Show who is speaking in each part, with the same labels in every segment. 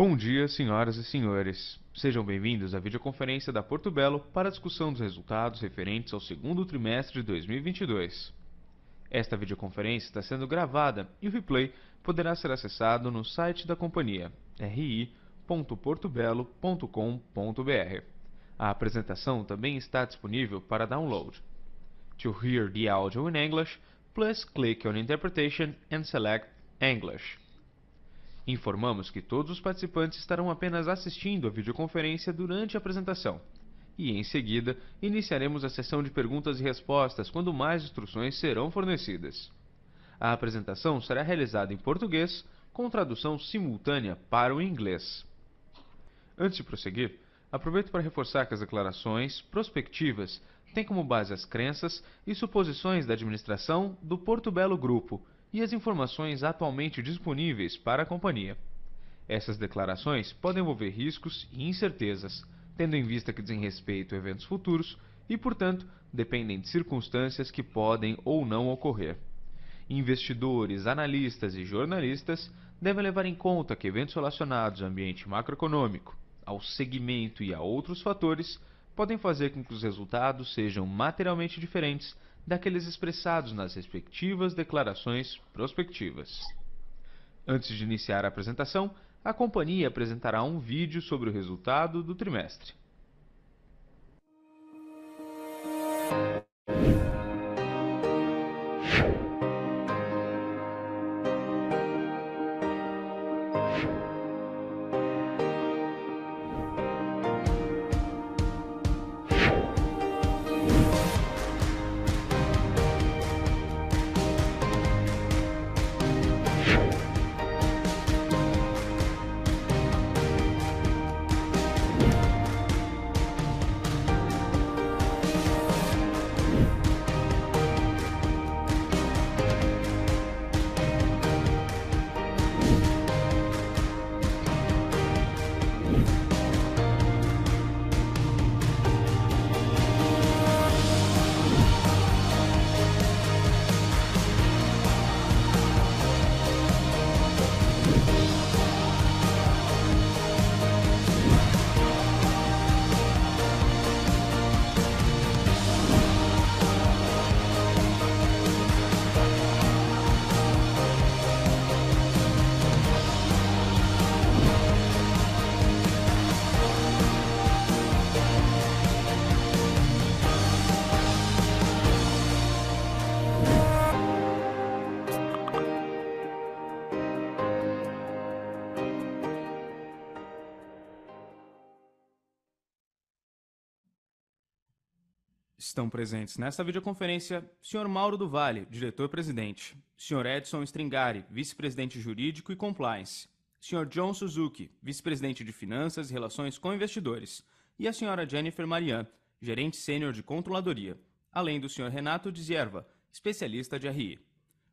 Speaker 1: Bom dia, senhoras e senhores. Sejam bem-vindos à videoconferência da Porto Belo para a discussão dos resultados referentes ao segundo trimestre de 2022. Esta videoconferência está sendo gravada e o replay poderá ser acessado no site da companhia ri.portobelo.com.br. A apresentação também está disponível para download. To hear the audio in English, please click on Interpretation and select English. Informamos que todos os participantes estarão apenas assistindo a videoconferência durante a apresentação. E em seguida, iniciaremos a sessão de perguntas e respostas quando mais instruções serão fornecidas. A apresentação será realizada em português, com tradução simultânea para o inglês. Antes de prosseguir, aproveito para reforçar que as declarações prospectivas têm como base as crenças e suposições da administração do Porto Belo Grupo e as informações atualmente disponíveis para a companhia. Essas declarações podem envolver riscos e incertezas, tendo em vista que dizem respeito a eventos futuros e, portanto, dependem de circunstâncias que podem ou não ocorrer. Investidores, analistas e jornalistas devem levar em conta que eventos relacionados ao ambiente macroeconômico, ao segmento e a outros fatores podem fazer com que os resultados sejam materialmente diferentes daqueles expressados nas respectivas declarações prospectivas. Antes de iniciar a apresentação, a companhia apresentará um vídeo sobre o resultado do trimestre. Estão presentes nesta videoconferência Sr. Mauro do Vale, diretor-presidente, Sr. Edson Stringari, vice-presidente jurídico e compliance, Sr. John Suzuki, vice-presidente de finanças e relações com investidores, e a Sra. Jennifer Marian, gerente sênior de controladoria, além do Sr. Renato Dizierva, especialista de RI.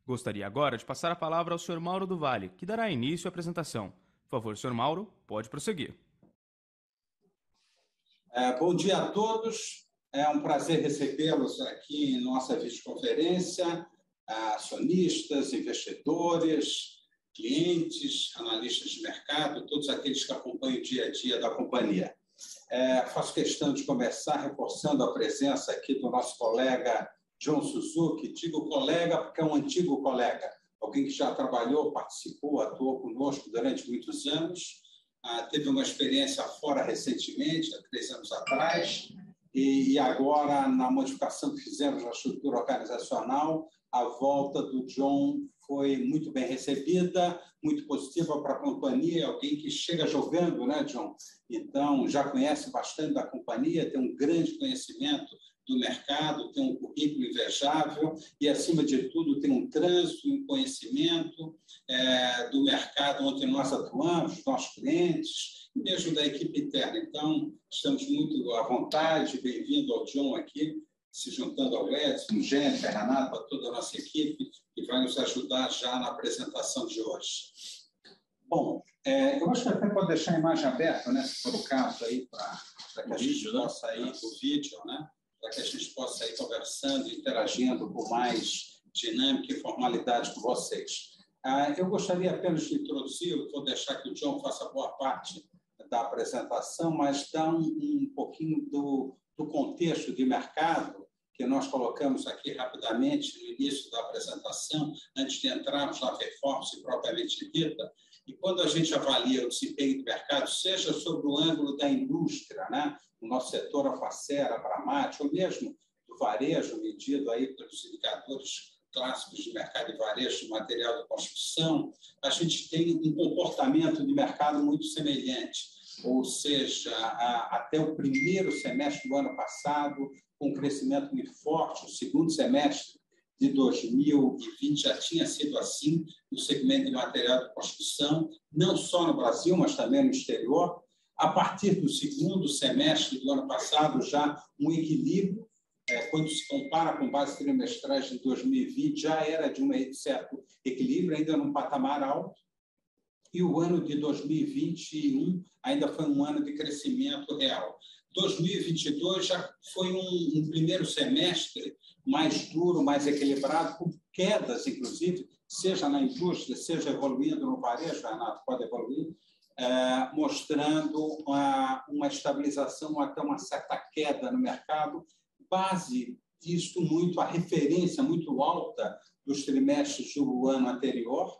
Speaker 1: Gostaria agora de passar a palavra ao Sr. Mauro do Vale, que dará início à apresentação. Por favor, Sr. Mauro, pode prosseguir.
Speaker 2: É, bom dia a todos. É um prazer recebê-los aqui em nossa videoconferência, acionistas, investidores, clientes, analistas de mercado, todos aqueles que acompanham o dia a dia da companhia. É, faço questão de começar reforçando a presença aqui do nosso colega John Suzuki. Digo colega porque é um antigo colega, alguém que já trabalhou, participou, atuou conosco durante muitos anos. Ah, teve uma experiência fora recentemente, há três anos atrás, e agora, na modificação que fizemos na estrutura organizacional, a volta do John foi muito bem recebida, muito positiva para a companhia, alguém que chega jogando, né, John? Então, já conhece bastante da companhia, tem um grande conhecimento do mercado, tem um currículo invejável e, acima de tudo, tem um trânsito, um conhecimento é, do mercado onde nós atuamos, nossos clientes, e mesmo da equipe interna. Então, estamos muito à vontade, bem-vindo ao John aqui, se juntando ao Edson, Jennifer, Renato, a toda a nossa equipe, que vai nos ajudar já na apresentação de hoje. Bom, é, eu acho que até pode deixar a imagem aberta, né, se for o caso, aí, para que a gente vídeo, possa né? ir o vídeo, né, para que a gente possa ir conversando, interagindo com mais dinâmica e formalidade com vocês. Ah, eu gostaria apenas de introduzir, vou deixar que o John faça boa parte da apresentação, mas dar um, pouquinho do, do contexto de mercado que nós colocamos aqui rapidamente no início da apresentação, antes de entrarmos na performance propriamente dita. E quando a gente avalia o desempenho do mercado, seja sob o ângulo da indústria, né? nosso setor alfacera, Bramate, ou mesmo do varejo, medido aí pelos indicadores clássicos de mercado de varejo de material de construção, a gente tem um comportamento de mercado muito semelhante, ou seja, a, até o primeiro semestre do ano passado, com um crescimento muito forte, o segundo semestre de 2020 já tinha sido assim no segmento de material de construção, não só no Brasil, mas também no exterior. A partir do segundo semestre do ano passado, já um equilíbrio é, quando se compara com bases trimestrais de 2020, já era de um certo equilíbrio, ainda num patamar alto, e o ano de 2021 ainda foi um ano de crescimento real. 2022 já foi um, um primeiro semestre mais duro, mais equilibrado, com quedas, inclusive, seja na indústria, seja evoluindo no varejo, Renato pode evoluir, é, mostrando uma, uma estabilização, até uma certa queda no mercado, base disto muito a referência muito alta dos trimestres do ano anterior.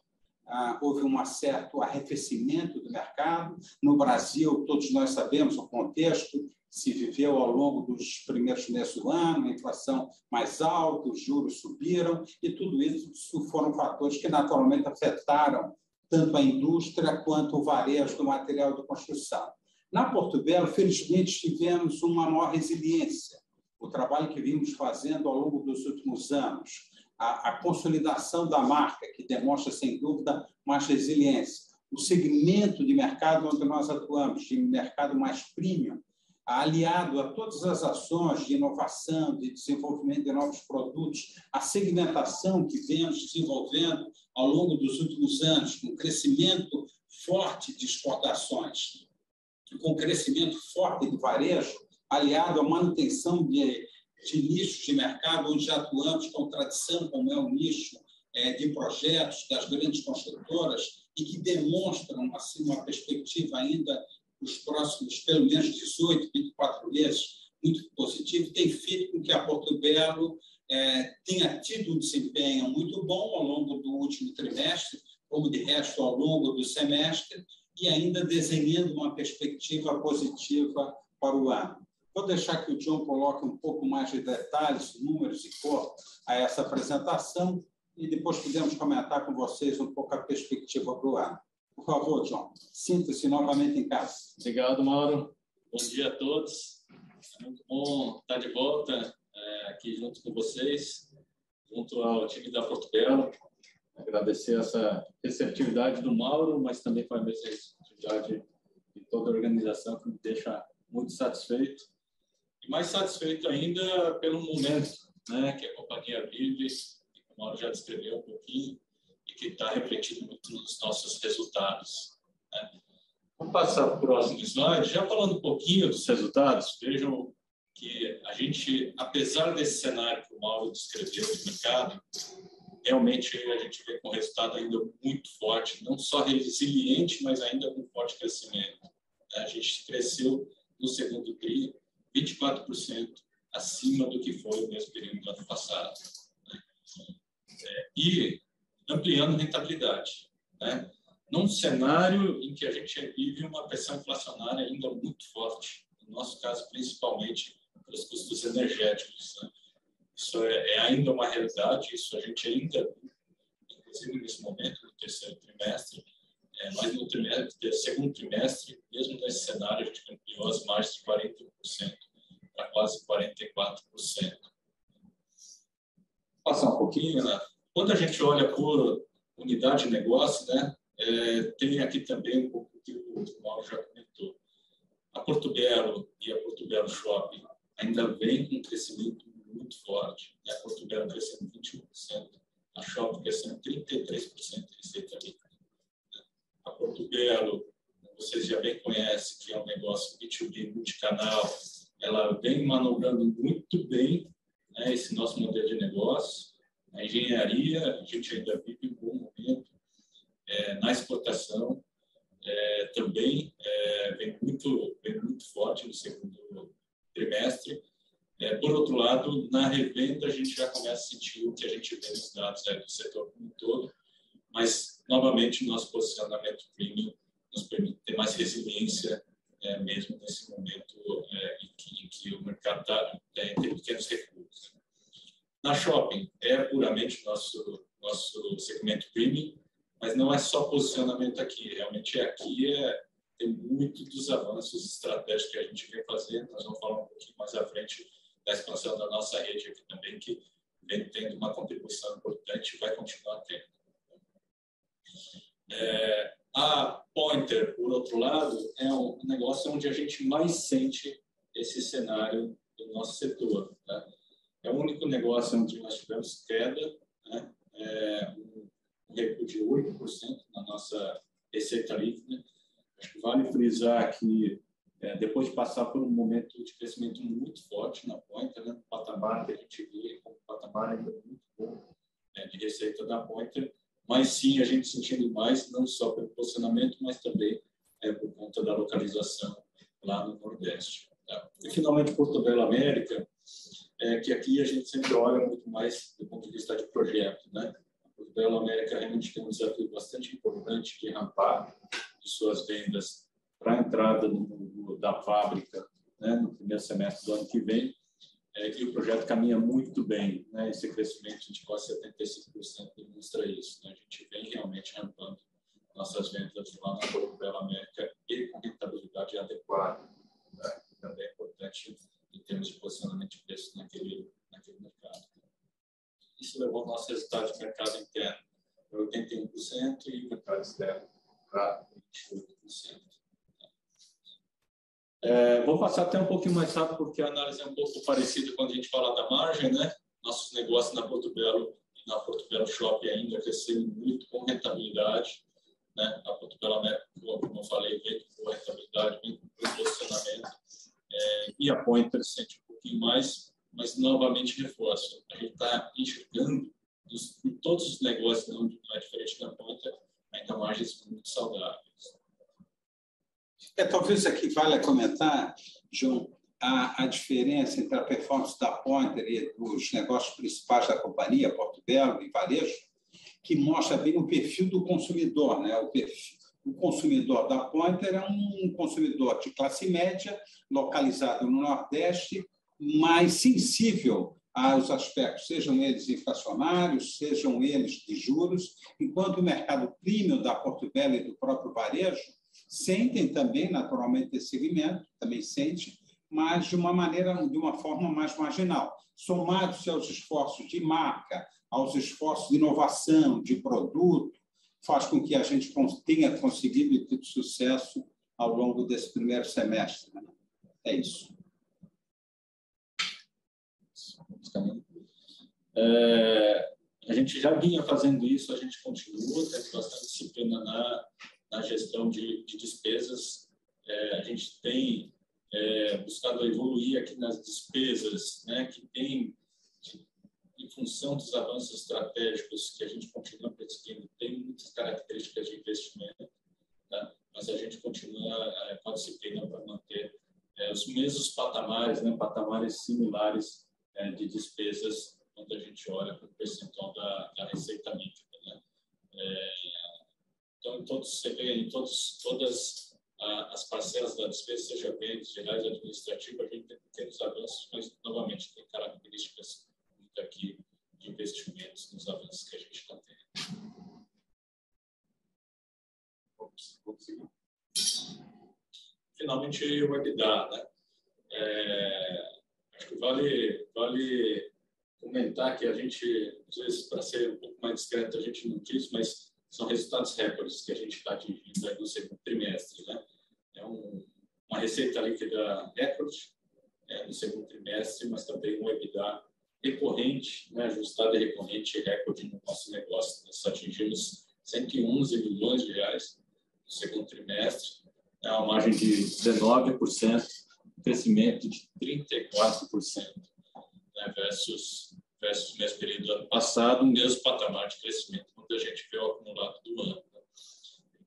Speaker 2: Ah, houve um certo arrefecimento do mercado. No Brasil, todos nós sabemos o contexto, se viveu ao longo dos primeiros meses do ano, a inflação mais alta, os juros subiram, e tudo isso foram fatores que naturalmente afetaram tanto a indústria quanto o varejo do material de construção. Na Portugal, felizmente, tivemos uma maior resiliência o trabalho que vimos fazendo ao longo dos últimos anos, a, a consolidação da marca, que demonstra, sem dúvida, mais resiliência, o segmento de mercado onde nós atuamos, de mercado mais premium, aliado a todas as ações de inovação, de desenvolvimento de novos produtos, a segmentação que vemos desenvolvendo ao longo dos últimos anos, com crescimento forte de exportações, com crescimento forte de varejo, aliado à manutenção de, de nichos de mercado onde atuamos com tradição, como é o nicho é, de projetos das grandes construtoras, e que demonstram assim, uma perspectiva ainda nos próximos, pelo menos 18, 24 meses, muito positivo, tem feito com que a Porto Belo é, tenha tido um desempenho muito bom ao longo do último trimestre, como de resto ao longo do semestre, e ainda desenhando uma perspectiva positiva para o ano. Vou deixar que o John coloque um pouco mais de detalhes, números e cor a essa apresentação e depois podemos comentar com vocês um pouco a perspectiva para o ano. Por favor, John, sinta-se novamente em casa.
Speaker 3: Obrigado, Mauro. Bom dia a todos. É muito bom estar de volta é, aqui junto com vocês, junto ao time da Porto Belo. Agradecer essa receptividade do Mauro, mas também com a receptividade de toda a organização, que me deixa muito satisfeito e mais satisfeito ainda pelo momento né, que a companhia vive, que o Mauro já descreveu um pouquinho, e que está refletido muito nos nossos resultados. Né. Vamos passar para o próximo slide. Já falando um pouquinho dos resultados, vejam que a gente, apesar desse cenário que o Mauro descreveu de mercado, realmente a gente vê com um resultado ainda muito forte, não só resiliente, mas ainda com forte crescimento. A gente cresceu no segundo TRI 24% acima do que foi o mesmo período do ano passado. Né? É, e ampliando rentabilidade. Né? Num cenário em que a gente vive uma pressão inflacionária ainda muito forte, no nosso caso, principalmente pelos custos energéticos. Né? Isso é, é, ainda uma realidade, isso a gente ainda, inclusive nesse momento, no terceiro trimestre, é, mas no trimestre, segundo trimestre, mesmo nesse cenário, a gente ampliou as margens de 41% para quase 44%. Passar um pouquinho, né? Quando a gente olha por unidade de negócio, né, é, tem aqui também um pouco que o Mauro já comentou. A Porto Belo e a Porto Belo Shopping ainda vem com um crescimento muito forte. Né? A Porto Belo crescendo 21%, a Shopping crescendo 33% de receita líquida. A Porto Belo, vocês já bem conhecem, que é um negócio B2B multicanal, ela vem manobrando muito bem né, esse nosso modelo de negócio. A engenharia, a gente ainda vive um bom momento. é, na exportação é, também é, vem, muito, vem muito forte no segundo trimestre. É, por outro lado, na revenda, a gente já começa a sentir o que a gente vê nos dados do setor como um todo, mas, novamente, nosso posicionamento premium nos permite ter mais resiliência, é, mesmo nesse momento é, em, que, em, que, o mercado tá, tem pequenos recursos. Na shopping, é puramente nosso, nosso segmento premium, mas não é só posicionamento aqui. Realmente aqui é, tem muito dos avanços estratégicos que a gente vem fazendo. Nós vamos falar um pouquinho mais à frente da expansão da nossa rede aqui também, que vem tendo uma contribuição importante e vai continuar tendo. É, a Pointer, por outro lado, é um negócio onde a gente mais sente esse cenário do nosso setor. Né? É o único negócio onde nós tivemos queda, né? é, um, recuo de 8% na nossa receita líquida. Acho que vale frisar que, é, depois de passar por um momento de crescimento muito forte na Pointer, né? o patamar que a gente vê como patamar ainda muito bom né? de receita da Pointer, mas sim a gente sentindo mais, não só pelo posicionamento, mas também é, por conta da localização lá no Nordeste. Tá? E, finalmente, Porto Belo América, é que aqui a gente sempre olha muito mais do ponto de vista de projeto. Né? O Belo América realmente tem um desafio bastante importante de rampar de suas vendas para a entrada no, da fábrica né, no primeiro semestre do ano que vem. É, e o projeto caminha muito bem. Né? Esse crescimento de quase 75% demonstra isso. Né? A gente vem realmente rampando nossas vendas lá na Belo América e com rentabilidade adequada. Né? Também é importante em termos de posicionamento de preço naquele, naquele mercado. Isso levou o nosso resultado de mercado interno para 81% e o mercado externo para 28%. É, vou passar até um pouquinho mais rápido, porque a análise é um pouco parecida quando a gente fala da margem, né? Nossos negócios na Porto Belo e na Porto Belo Shopping ainda cresceram muito com rentabilidade, né? A Porto Belo América, como eu falei, vem com rentabilidade, vem com posicionamento, é, e a Pointer sente um pouquinho mais, mas novamente reforço. A gente está enxergando dos, em todos os negócios, não, não é diferente da Pointer, ainda margens muito saudáveis.
Speaker 2: É, talvez aqui valha comentar, João, a, a, diferença entre a performance da Pointer e dos negócios principais da companhia, Porto Belo e Varejo, que mostra bem o perfil do consumidor. Né? O, perfil, o consumidor da Pointer é um consumidor de classe média, localizado no Nordeste, mais sensível aos aspectos, sejam eles inflacionários, sejam eles de juros, enquanto o mercado premium da Porto Belo e do próprio varejo sentem também, naturalmente, esse segmento, também sente, mas de uma maneira, de uma forma mais marginal. Somados aos esforços de marca, aos esforços de inovação, de produto, faz com que a gente tenha conseguido ter sucesso ao longo desse primeiro semestre. Né? É isso.
Speaker 3: É, a gente já vinha fazendo isso, a gente continua, tem bastante disciplina na, na gestão de, de despesas. É, a gente tem é, buscado evoluir aqui nas despesas, né, que tem, em função dos avanços estratégicos que a gente continua perseguindo, tem muitas características de investimento, tá? mas a gente continua é, com a disciplina para manter é, os mesmos patamares, né, patamares similares é, de despesas quando a gente olha para o percentual da, da receita líquida. Né? Então, em todos, você vê em todos, todas as parcelas da despesa, seja bens gerais administrativos, a gente tem pequenos avanços, mas, novamente, tem características muito aqui de investimentos nos avanços que a gente está tendo. Seguir. Finalmente, o EBITDA, né? É, acho que vale, vale comentar que a gente, às vezes, para ser um pouco mais discreto, a gente não quis, mas são resultados recordes que a gente está atingindo no segundo trimestre. Né? É um, uma receita líquida recorde é, no segundo trimestre, mas também um EBITDA recorrente, né, ajustado e recorrente recorde no nosso negócio. Nós atingimos 111 milhões de reais no segundo trimestre, é uma margem de 19%, crescimento de 34% né, versus, versus o mesmo período do ano passado, o mesmo patamar de crescimento quando a gente vê o acumulado do ano. Né?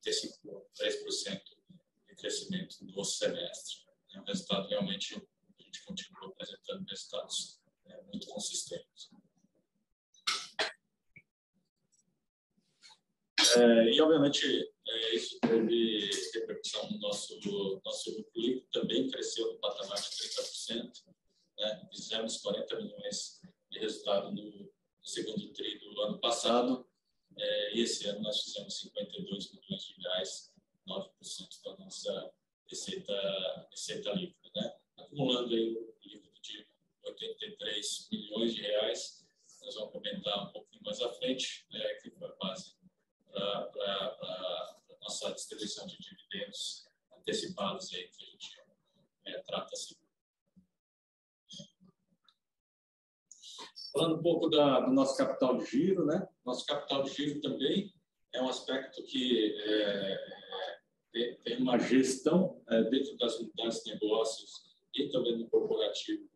Speaker 3: 10% de crescimento no semestre. É um resultado realmente, a gente continua apresentando resultados muito consistentes. É, e, obviamente, é, isso teve repercussão no nosso, nosso lucro líquido, também cresceu no patamar de 30%. Né? Fizemos 40 milhões de resultado no, no segundo tri do ano passado, é, e esse ano nós fizemos 52 milhões de reais, 9% da nossa receita, receita líquida. Né? Acumulando aí o de 83 milhões de reais, nós vamos comentar um pouquinho mais à frente, é, que foi a base para a nossa distribuição de dividendos antecipados aí, que a gente é, trata assim. Falando um pouco da, do nosso capital de giro, né? Nosso capital de giro também é um aspecto que é, tem, uma gestão é, dentro das unidades de negócios e também no corporativo,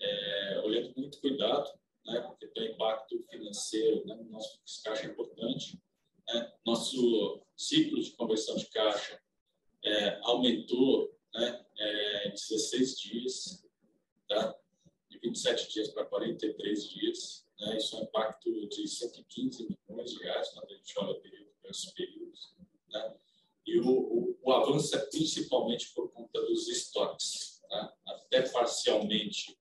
Speaker 3: é, olhando com muito cuidado, né? Porque tem impacto financeiro, né? Nosso caixa é importante né? Nosso ciclo de conversão de caixa é, aumentou né, é, 16 dias, tá? de 27 dias para 43 dias. Né? Isso é um impacto de 115 milhões de reais quando a gente olha período versus período. Né? E o, o, o, avanço é principalmente por conta dos estoques, tá? até parcialmente,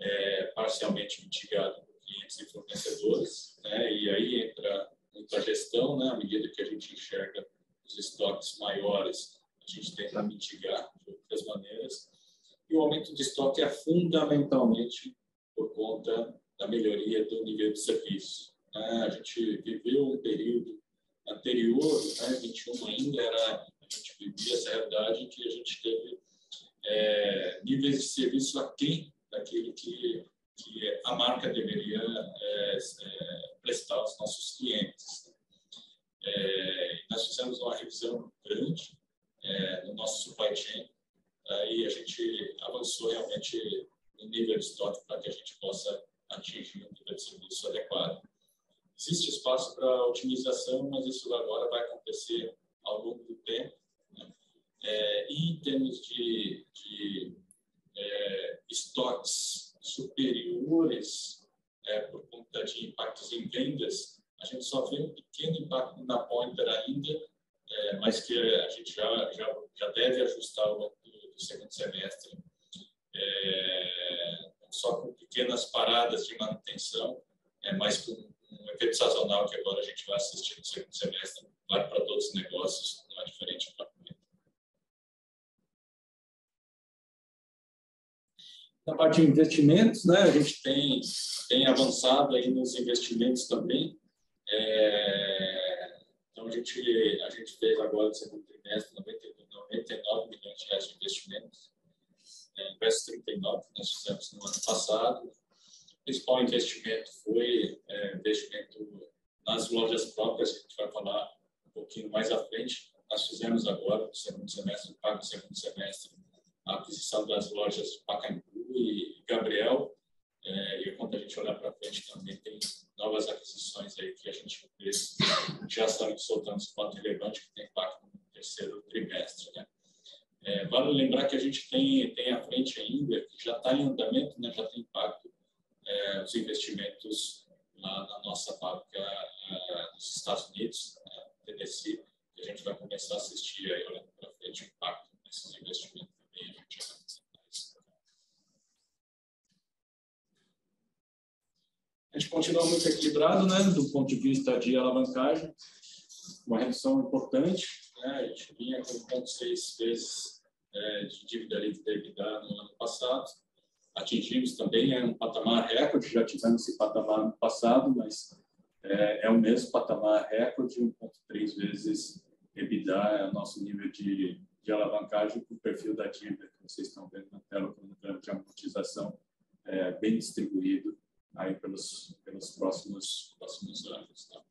Speaker 3: é, parcialmente mitigado por clientes e fornecedores. Né? E aí entra muita gestão, né? à medida que a gente enxerga os estoques maiores, a gente tenta mitigar de outras maneiras. E o aumento de estoque é fundamentalmente por conta da melhoria do nível de serviço. Né? A gente viveu um período anterior, né, 21 ainda, era, a gente vivia essa realidade que a gente teve é, níveis de serviço aquém daquilo que que a marca deveria é, é, prestar aos nossos clientes. É, nós fizemos uma revisão grande é, no nosso supply chain e a gente avançou realmente no nível de estoque para que a gente possa atingir um nível de serviço adequado. Existe espaço para otimização, mas isso agora vai acontecer ao longo do tempo. Né? É, e em termos de, de é, estoques superiores é, por conta de impactos em vendas, a gente só vê um pequeno impacto na Pointer ainda, é, mas que a gente já, já, já deve ajustar ao longo do, do segundo semestre, é, só com pequenas paradas de manutenção, é, mas com um efeito sazonal que agora a gente vai assistir no segundo semestre, vale para todos os negócios, não é diferente para Na parte de investimentos, né, a gente tem, tem avançado aí nos investimentos também. É, então, a gente, a gente fez agora no segundo trimestre 99 milhões de reais de investimentos, é, versus 39 que nós fizemos no ano passado. O principal investimento foi é, investimento nas lojas próprias, que a gente vai falar um pouquinho mais à frente. Nós fizemos agora, no segundo semestre, no segundo semestre, a aquisição das lojas Pacaembu e Gabriel. É, e quando a gente olhar para frente também tem novas aquisições aí que a gente já estão soltando os pontos relevantes que tem impacto no terceiro trimestre. Né? É, vale lembrar que a gente tem, tem à frente ainda, que já está em andamento, né, já tem impacto é, os investimentos na nossa fábrica é, nos Estados Unidos, né, Tennessee, que a gente vai começar a assistir aí, olhando para frente o impacto desses investimentos também. A gente A gente continua muito equilibrado, né, do ponto de vista de alavancagem, uma redução importante, né, a gente vinha com 0,6 vezes é, de dívida EBITDA no ano passado, atingimos também é um patamar recorde, já tivemos esse patamar no passado, mas é, é o mesmo patamar recorde, 1,3 vezes EBITDA é o nosso nível de, de alavancagem com o perfil da dívida que vocês estão vendo na tela, com o de amortização é, bem distribuído aí pelos, pelos próximos, próximos anos. Tá?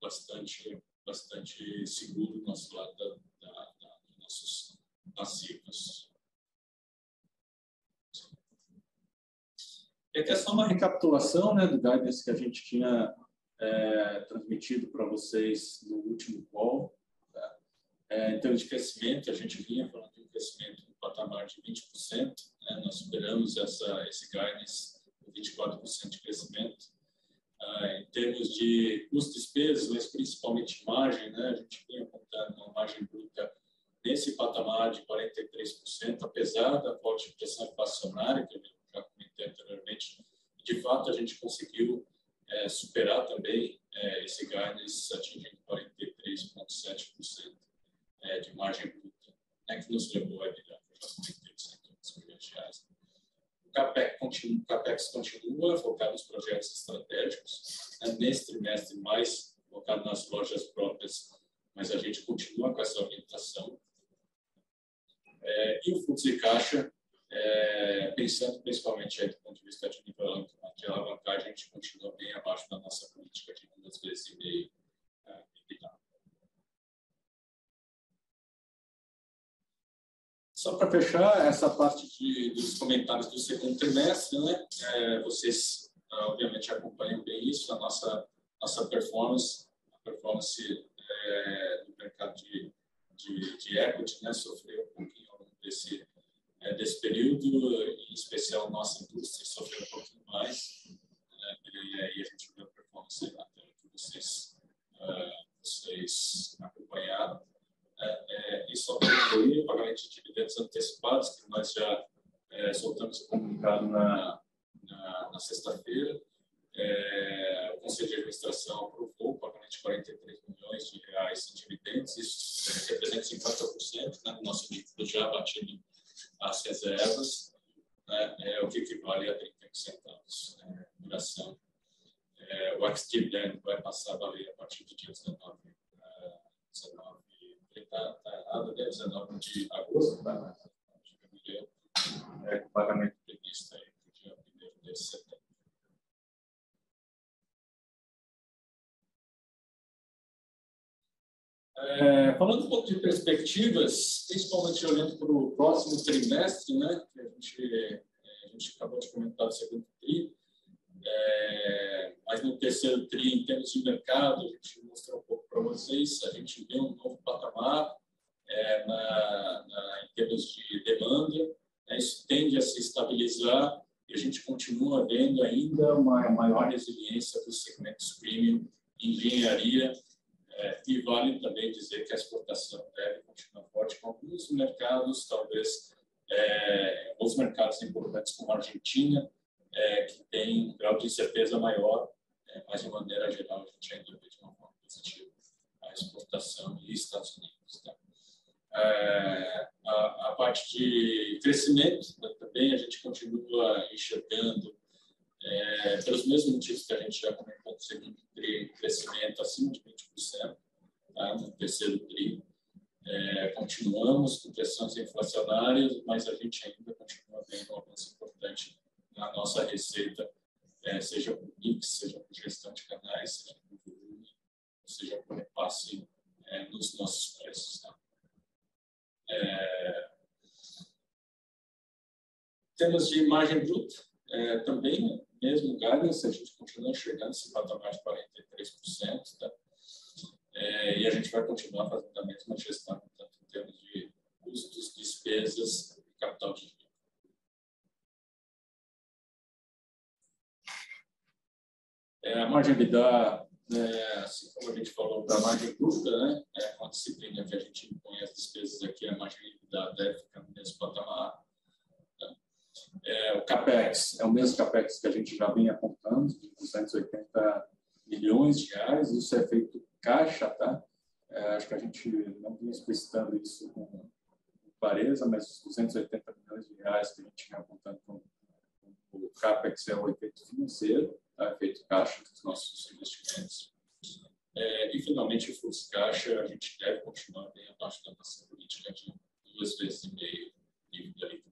Speaker 3: Bastante, bastante seguro do nosso lado da, da, da, dos nossos passivos. E aqui é só uma recapitulação né, do guidance que a gente tinha é, transmitido para vocês no último call. Tá? É, em termos de crescimento, a gente vinha falando de um crescimento no patamar de 20%, né? nós superamos essa, esse guidance de 24% de crescimento. Ah, em termos de custo despesas, mas principalmente margem, né? a gente vinha contando uma margem bruta nesse patamar de 43%, apesar da forte pressão inflacionária, que eu já comentei anteriormente, de fato a gente conseguiu é, superar também é, esse guidance atingindo 43,7% é, de margem bruta, né, que nos levou a virar já comentei, 111 milhões de reais. O CAPEX continua, o CAPEX continua focado nos projetos estratégicos, né, nesse trimestre mais focado nas lojas próprias, mas a gente continua com essa orientação. É, e o fluxo de caixa é, pensando principalmente aí, do ponto de vista de nível de alavancagem, a gente continua bem abaixo da nossa política de duas vezes e meio é, Só para fechar essa parte de, dos comentários do segundo trimestre, né? É, vocês obviamente acompanham bem isso, a nossa nossa performance, a performance é, do mercado de, de, de equity, né? Sofreu um pouquinho ao longo desse é, desse período, em especial nossa indústria sofreu um pouquinho mais, né, e aí a gente viu a performance na tela que vocês, uh, vocês acompanharam. É, é, e só para concluir, o pagamento de dividendos antecipados, que nós já é, soltamos o comunicado na, na, na sexta-feira, é, o Conselho de Administração aprovou o pagamento de 43 milhões de reais em dividendos, isso representa 50% né, do nosso líquido já batido as reservas, né, é o que equivale a 30 centavos né, por ação. É, o ex-dividend vai passar a valer a partir do dia 19, uh, 19 está tá errado, né, 19 de agosto, tá? é, o pagamento previsto aí para o dia 1 de setembro. É, falando um pouco de perspectivas, principalmente olhando para o próximo trimestre, né, que a gente, a gente acabou de comentar o segundo TRI, é, mas no terceiro TRI, em termos de mercado, a gente mostrou um pouco para vocês, a gente vê um novo patamar é, na, na, em termos de demanda, né, isso tende a se estabilizar e a gente continua vendo ainda uma maior resiliência dos segmentos premium, engenharia é, e vale também dizer que a exportação deve continuar forte com alguns mercados, talvez é, alguns mercados importantes como a Argentina, é, que tem um grau de incerteza maior, é, mas de maneira geral a gente ainda vê de uma forma positiva a exportação e Estados Unidos. Tá? É, a, a, parte de crescimento né, também a gente continua enxergando é, pelos mesmos motivos que a gente já comentou no segundo TRI, crescimento acima de 20%, tá? no terceiro TRI. É, continuamos com pressões inflacionárias, mas a gente ainda continua vendo um avanço importante na nossa receita, é, seja por mix, por gestão de canais, por volume, seja por repasse é, nos nossos preços. Tá? É, temos de margem bruta, é, também mesmo guidance, a gente continua enxergando esse patamar de 43%, tá? É, e a gente vai continuar fazendo a mesma gestão, tanto em termos de custos, despesas e capital de giro. É, a margem EBITDA, é, assim como a gente falou da margem bruta, né, é uma disciplina que a gente impõe as despesas aqui, a margem EBITDA deve ficar no mesmo patamar. É, o CAPEX é o mesmo CAPEX que a gente já vinha apontando, de 280 milhões de reais. Isso é feito caixa, tá? É, acho que a gente não vinha explicitando isso com clareza, mas os 280 milhões de reais que a gente vinha apontando com o CAPEX é o efeito financeiro, tá? caixa dos nossos investimentos. É, e, finalmente, o fluxo caixa, a gente deve continuar bem abaixo da nossa política de duas vezes e meio nível de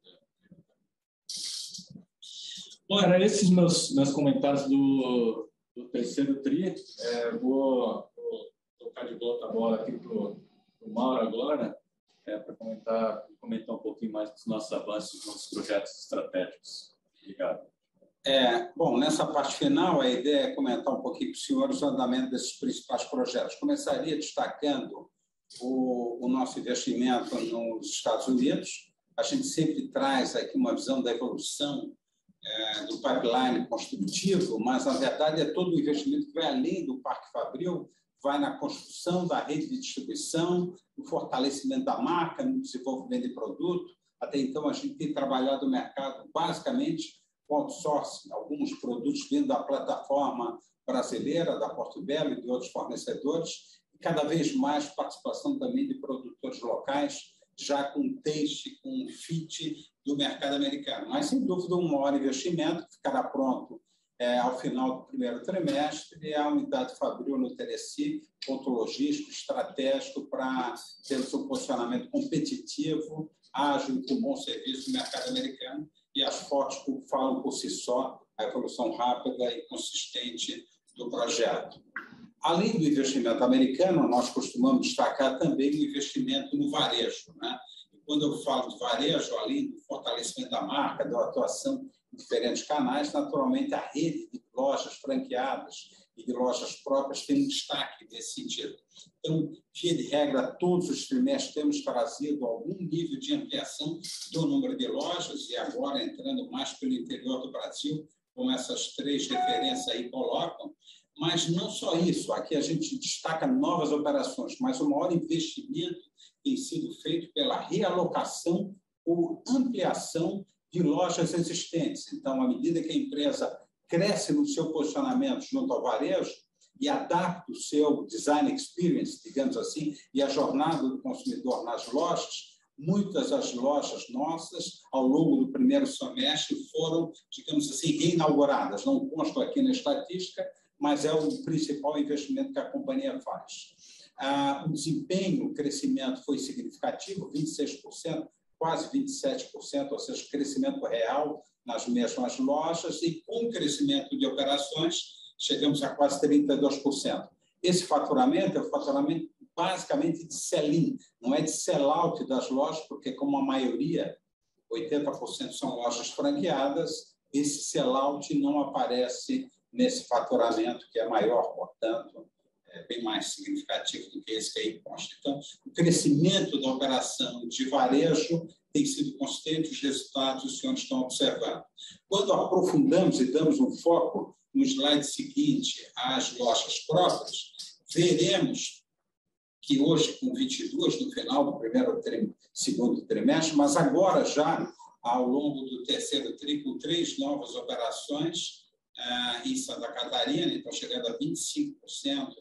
Speaker 3: Bom, eram esses meus, meus comentários do, do terceiro TRI. É, vou, vou tocar de volta a bola aqui para o Mauro agora, é, para comentar, comentar um pouquinho mais dos nossos avanços, dos nossos projetos estratégicos. Obrigado.
Speaker 2: É, bom, nessa parte final, a ideia é comentar um pouquinho com os senhores o andamento desses principais projetos. Começaria destacando o, o nosso investimento nos Estados Unidos. A gente sempre traz aqui uma visão da evolução é, do pipeline construtivo, mas, na verdade, é todo o investimento que vai além do Parque Fabril, vai na construção da rede de distribuição, no fortalecimento da marca, no desenvolvimento de produto. Até então, a gente tem trabalhado o mercado basicamente outsourcing, alguns produtos vindo da plataforma brasileira, da Porto Belo e de outros fornecedores, e cada vez mais participação também de produtores locais, já com taste, com fit do mercado americano. Mas, sem dúvida, um maior investimento que ficará pronto é, ao final do primeiro trimestre, é a unidade Fabril no Tereci, ponto logístico, estratégico para termos um posicionamento competitivo, ágil, com bom serviço no mercado americano e as fotos falam por si só a evolução rápida e consistente do projeto. Além do investimento americano, nós costumamos destacar também o investimento no varejo. Né? E quando eu falo de varejo, além do fortalecimento da marca, da atuação em diferentes canais, naturalmente a rede de lojas franqueadas e de lojas próprias tem um destaque nesse sentido. Então, via de regra, todos os trimestres temos trazido algum nível de ampliação do número de lojas e agora entrando mais pelo interior do Brasil, como essas três referências aí colocam. Mas não só isso, aqui a gente destaca novas operações, mas o maior investimento tem sido feito pela realocação ou ampliação de lojas existentes. Então, à medida que a empresa cresce no seu posicionamento junto ao varejo, e adapta o seu design experience, digamos assim, e a jornada do consumidor nas lojas, muitas das lojas nossas, ao longo do primeiro semestre, foram, digamos assim, reinauguradas. Não consto aqui na estatística, mas é o principal investimento que a companhia faz. Ah, o desempenho, o crescimento foi significativo, 26%, quase 27%, ou seja, crescimento real nas mesmas lojas, e com crescimento de operações, chegamos a quase 32%. Esse faturamento é o faturamento basicamente de sell-in, não é de sell-out das lojas, porque como a maioria, 80% são lojas franqueadas, esse sell-out não aparece nesse faturamento que é maior, portanto, é bem mais significativo do que esse que aí consta. Então, o crescimento da operação de varejo tem sido consistente, os resultados os senhores estão observando. Quando aprofundamos e damos um foco no slide seguinte às lojas próprias, veremos que hoje, com 22 no final do primeiro segundo trimestre, mas agora já ao longo do terceiro tri, com três novas operações eh, em Santa Catarina, então chegando a 25%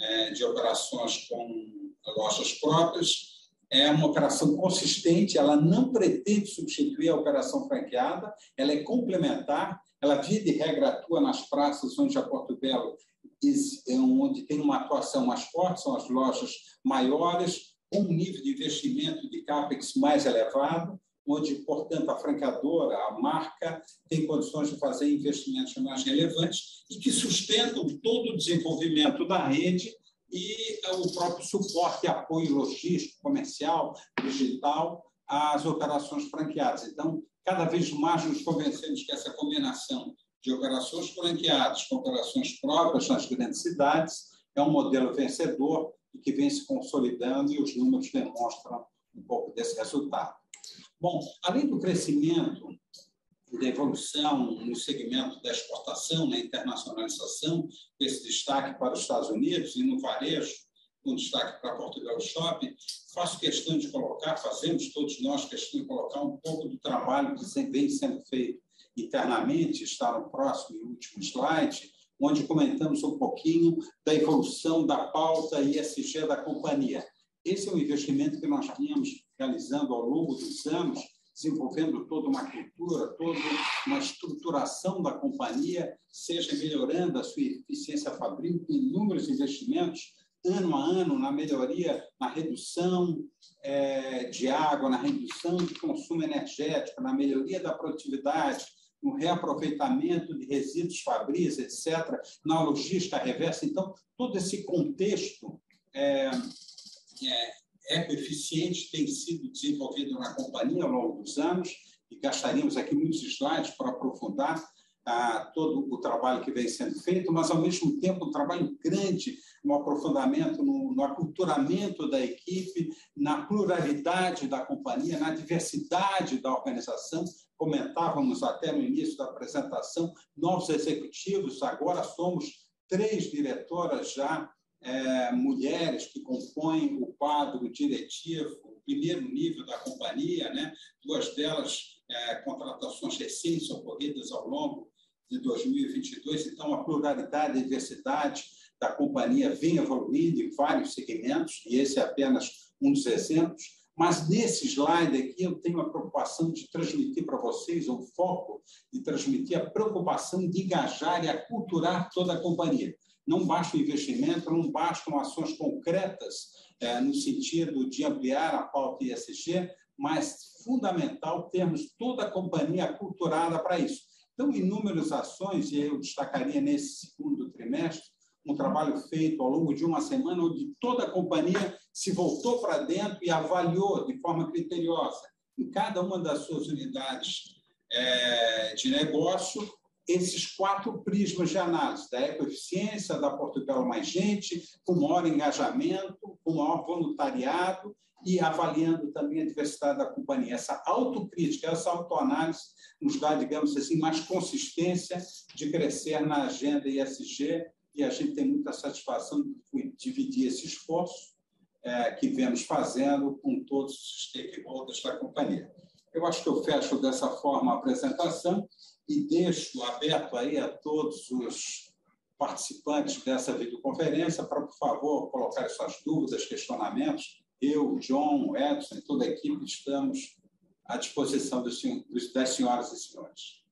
Speaker 2: eh, de operações com lojas próprias. É uma operação consistente, ela não pretende substituir a operação franqueada, ela é complementar ela, via de regra, atua nas praças onde a Porto Belo, é onde tem uma atuação mais forte, são as lojas maiores, com um nível de investimento de CAPEX mais elevado, onde, portanto, a franqueadora, a marca, tem condições de fazer investimentos mais relevantes e que sustentam todo o desenvolvimento da rede e o próprio suporte apoio logístico, comercial, digital às operações franqueadas. Então, cada vez mais nos convencemos que essa combinação de operações franqueadas com operações próprias nas grandes cidades é um modelo vencedor e que vem se consolidando e os números demonstram um pouco desse resultado. Bom, além do crescimento da evolução no segmento da exportação, na internacionalização, com esse destaque para os Estados Unidos e no varejo, com destaque para Portugal Shopping, faço questão de colocar, fazemos todos nós questão de colocar um pouco do trabalho que vem sendo feito internamente, está no próximo e último slide, onde comentamos um pouquinho da evolução da pauta ISG da companhia. Esse é um investimento que nós vínhamos realizando ao longo dos anos, desenvolvendo toda uma cultura, toda uma estruturação da companhia, seja melhorando a sua eficiência fabril com inúmeros investimentos ano a ano na melhoria, na redução é, de água, na redução de consumo energético, na melhoria da produtividade, no reaproveitamento de resíduos fabris, etc., na logística reversa. Então, todo esse contexto é, é, ecoeficiente tem sido desenvolvido na companhia ao longo dos anos, e gastaríamos aqui muitos slides para aprofundar, a todo o trabalho que vem sendo feito, mas, ao mesmo tempo, um trabalho grande no aprofundamento, no, no aculturamento da equipe, na pluralidade da companhia, na diversidade da organização. Comentávamos até no início da apresentação, novos executivos, agora somos três diretoras já é, mulheres que compõem o quadro diretivo, o primeiro nível da companhia, né? duas delas é, contratações recentes ocorridas ao longo de 2022. Então, a pluralidade e diversidade da companhia vem evoluindo em vários segmentos, e esse é apenas um dos exemplos. Mas nesse slide aqui eu tenho a preocupação de transmitir para vocês o foco de transmitir a preocupação de engajar e aculturar toda a companhia. Não basta o investimento, não bastam ações concretas é, no sentido de ampliar a pauta ISG, mas fundamental termos toda a companhia aculturada para isso. Então, inúmeras ações, e eu destacaria nesse segundo trimestre, um trabalho feito ao longo de uma semana, onde toda a companhia se voltou para dentro e avaliou de forma criteriosa, em cada uma das suas unidades é, de negócio, esses quatro prismas de análise, da ecoeficiência, da Portugal Mais Gente, com maior engajamento, com maior voluntariado e avaliando também a diversidade da companhia. Essa autocrítica, essa autoanálise nos dá, digamos assim, mais consistência de crescer na agenda ISG e a gente tem muita satisfação de dividir esse esforço é, que vemos fazendo com todos os stakeholders da companhia. Eu acho que eu fecho dessa forma a apresentação e deixo aberto aí a todos os participantes dessa videoconferência para, por favor, colocar suas dúvidas, questionamentos. Eu, John, Edson e toda a equipe estamos à disposição dos, das senhoras e senhores.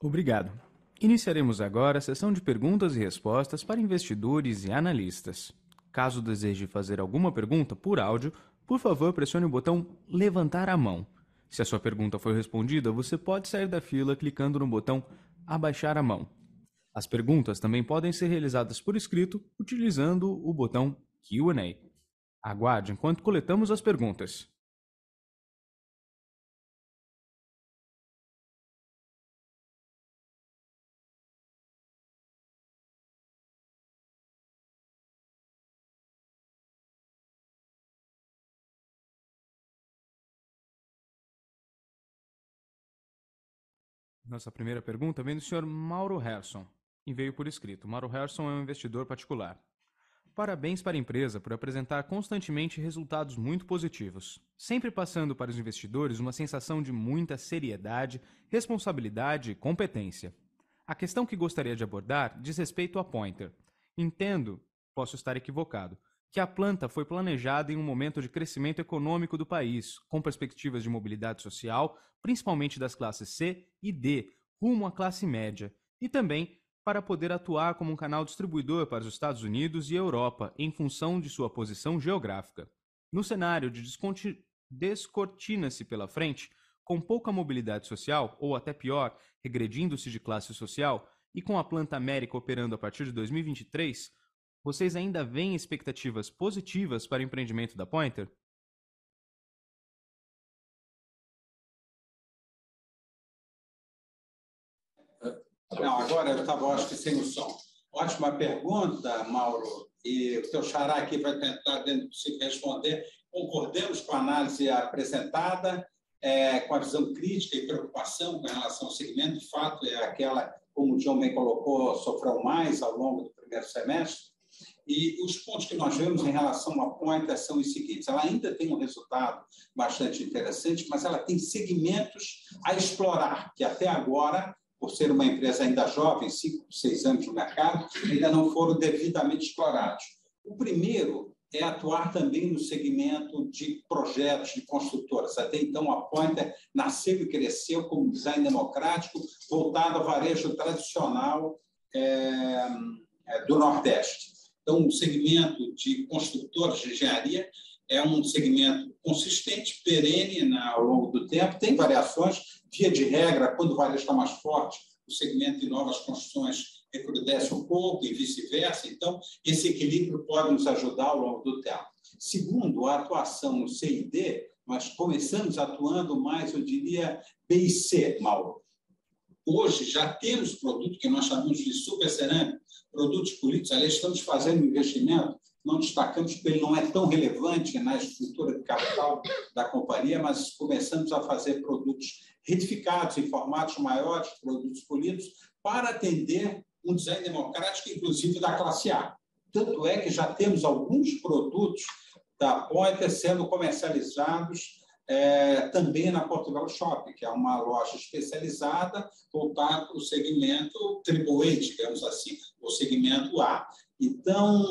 Speaker 1: Obrigado. Iniciaremos agora a sessão de perguntas e respostas para investidores e analistas. Caso deseje fazer alguma pergunta por áudio, por favor pressione o botão Levantar a mão. Se a sua pergunta for respondida, você pode sair da fila clicando no botão Abaixar a mão. As perguntas também podem ser realizadas por escrito utilizando o botão QA. Aguarde enquanto coletamos as perguntas. Nossa primeira pergunta vem do Sr. Mauro Herson e veio por escrito. Mauro Herson é um investidor particular. Parabéns para a empresa por apresentar constantemente resultados muito positivos, sempre passando para os investidores uma sensação de muita seriedade, responsabilidade e competência. A questão que gostaria de abordar diz respeito à Pointer. Entendo, posso estar equivocado, que a planta foi planejada em um momento de crescimento econômico do país, com perspectivas de mobilidade social, principalmente das classes C e D, rumo à classe média, e também para poder atuar como um canal distribuidor para os Estados Unidos e Europa, em função de sua posição geográfica. No cenário de descortina-se pela frente, com pouca mobilidade social, ou até pior, regredindo-se de classe social, e com a planta América operando a partir de 2023, vocês ainda veem expectativas positivas para o empreendimento da Pointer?
Speaker 2: Não, agora eu estava, acho que sem o som. Ótima pergunta, Mauro. E o teu xará aqui vai tentar, dentro responder. Concordemos com a análise apresentada, é, com a visão crítica e preocupação com relação ao segmento. De fato, é aquela, como o John bem colocou, sofreu mais ao longo do primeiro semestre. E os pontos que nós vemos em relação à Pointer são os seguintes: ela ainda tem um resultado bastante interessante, mas ela tem segmentos a explorar, que até agora, por ser uma empresa ainda jovem, cinco, seis anos no mercado, ainda não foram devidamente explorados. O primeiro é atuar também no segmento de projetos de construtoras. Até então, a Pointer nasceu e cresceu como design democrático, voltado ao varejo tradicional é, do Nordeste. Então, o segmento de construtores de engenharia é um segmento consistente, perene ao longo do tempo, tem variações, via de regra, quando o varejo está mais forte, o segmento de novas construções recrudesce um pouco e vice-versa. Então, esse equilíbrio pode nos ajudar ao longo do tempo. Segundo, a atuação no CID, nós começamos atuando mais, eu diria, B e C, Mauro. hoje já temos produto que nós chamamos de super cerâmica, produtos políticos, aliás, estamos fazendo investimento, não destacamos porque ele não é tão relevante na estrutura de capital da companhia, mas começamos a fazer produtos retificados em formatos maiores, produtos polidos, para atender um design democrático, inclusive da classe A. Tanto é que já temos alguns produtos da Pointer sendo comercializados é, também na Portugal Shopping, que é uma loja especializada voltada para o segmento AAA, digamos assim, o segmento A. Então,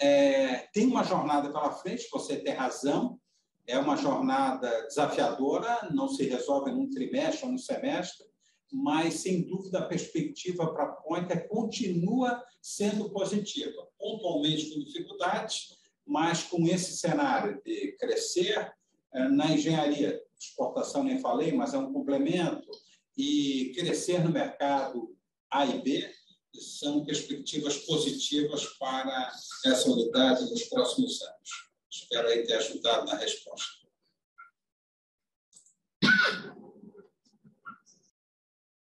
Speaker 2: é, tem uma jornada pela frente, você tem razão, é uma jornada desafiadora, não se resolve num trimestre ou num semestre, mas, sem dúvida, a perspectiva para a Pointer continua sendo positiva, pontualmente com dificuldades, mas com esse cenário de crescer na engenharia, exportação nem falei, mas é um complemento, e crescer no mercado A e B, são perspectivas positivas para essa unidade nos próximos anos. Espero aí ter ajudado na resposta.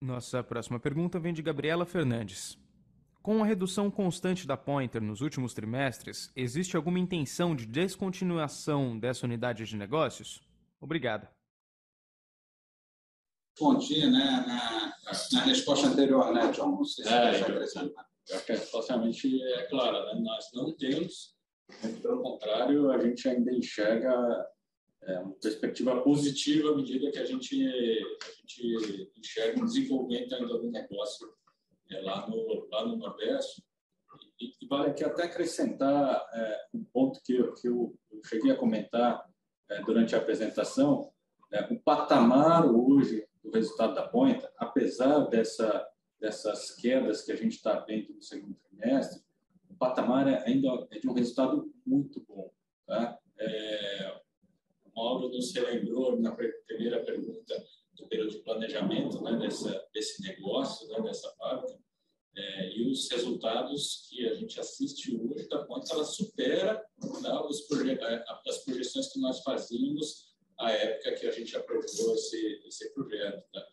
Speaker 1: Nossa próxima pergunta vem de Gabriela Fernandes. Com a redução constante da Pointer nos últimos trimestres, existe alguma intenção de descontinuação dessa unidade de negócios? Obrigada.
Speaker 2: Respondi né, na, na resposta anterior, né, John? Não sei se é.
Speaker 3: Eu, que a resposta realmente é clara. Né? Nós não temos, pelo contrário, a gente ainda enxerga é, uma perspectiva positiva à medida que a gente, a gente enxerga um desenvolvimento ainda do negócio é, lá, no, lá no Nordeste. E, e vale aqui até acrescentar é, um ponto que, eu, que eu, cheguei a comentar é, durante a apresentação. Né, o patamar hoje do resultado da Pointa, apesar dessa, dessas quedas que a gente está vendo no segundo trimestre, o patamar é ainda é de um resultado muito bom. Tá? É, o Mauro nos relembrou na primeira pergunta do período de planejamento né, dessa, desse negócio, né, dessa fábrica, é, e os resultados que a gente assiste hoje da conta, ela supera né, proje as projeções que nós fazíamos à época que a gente aprovou esse, esse projeto. Né?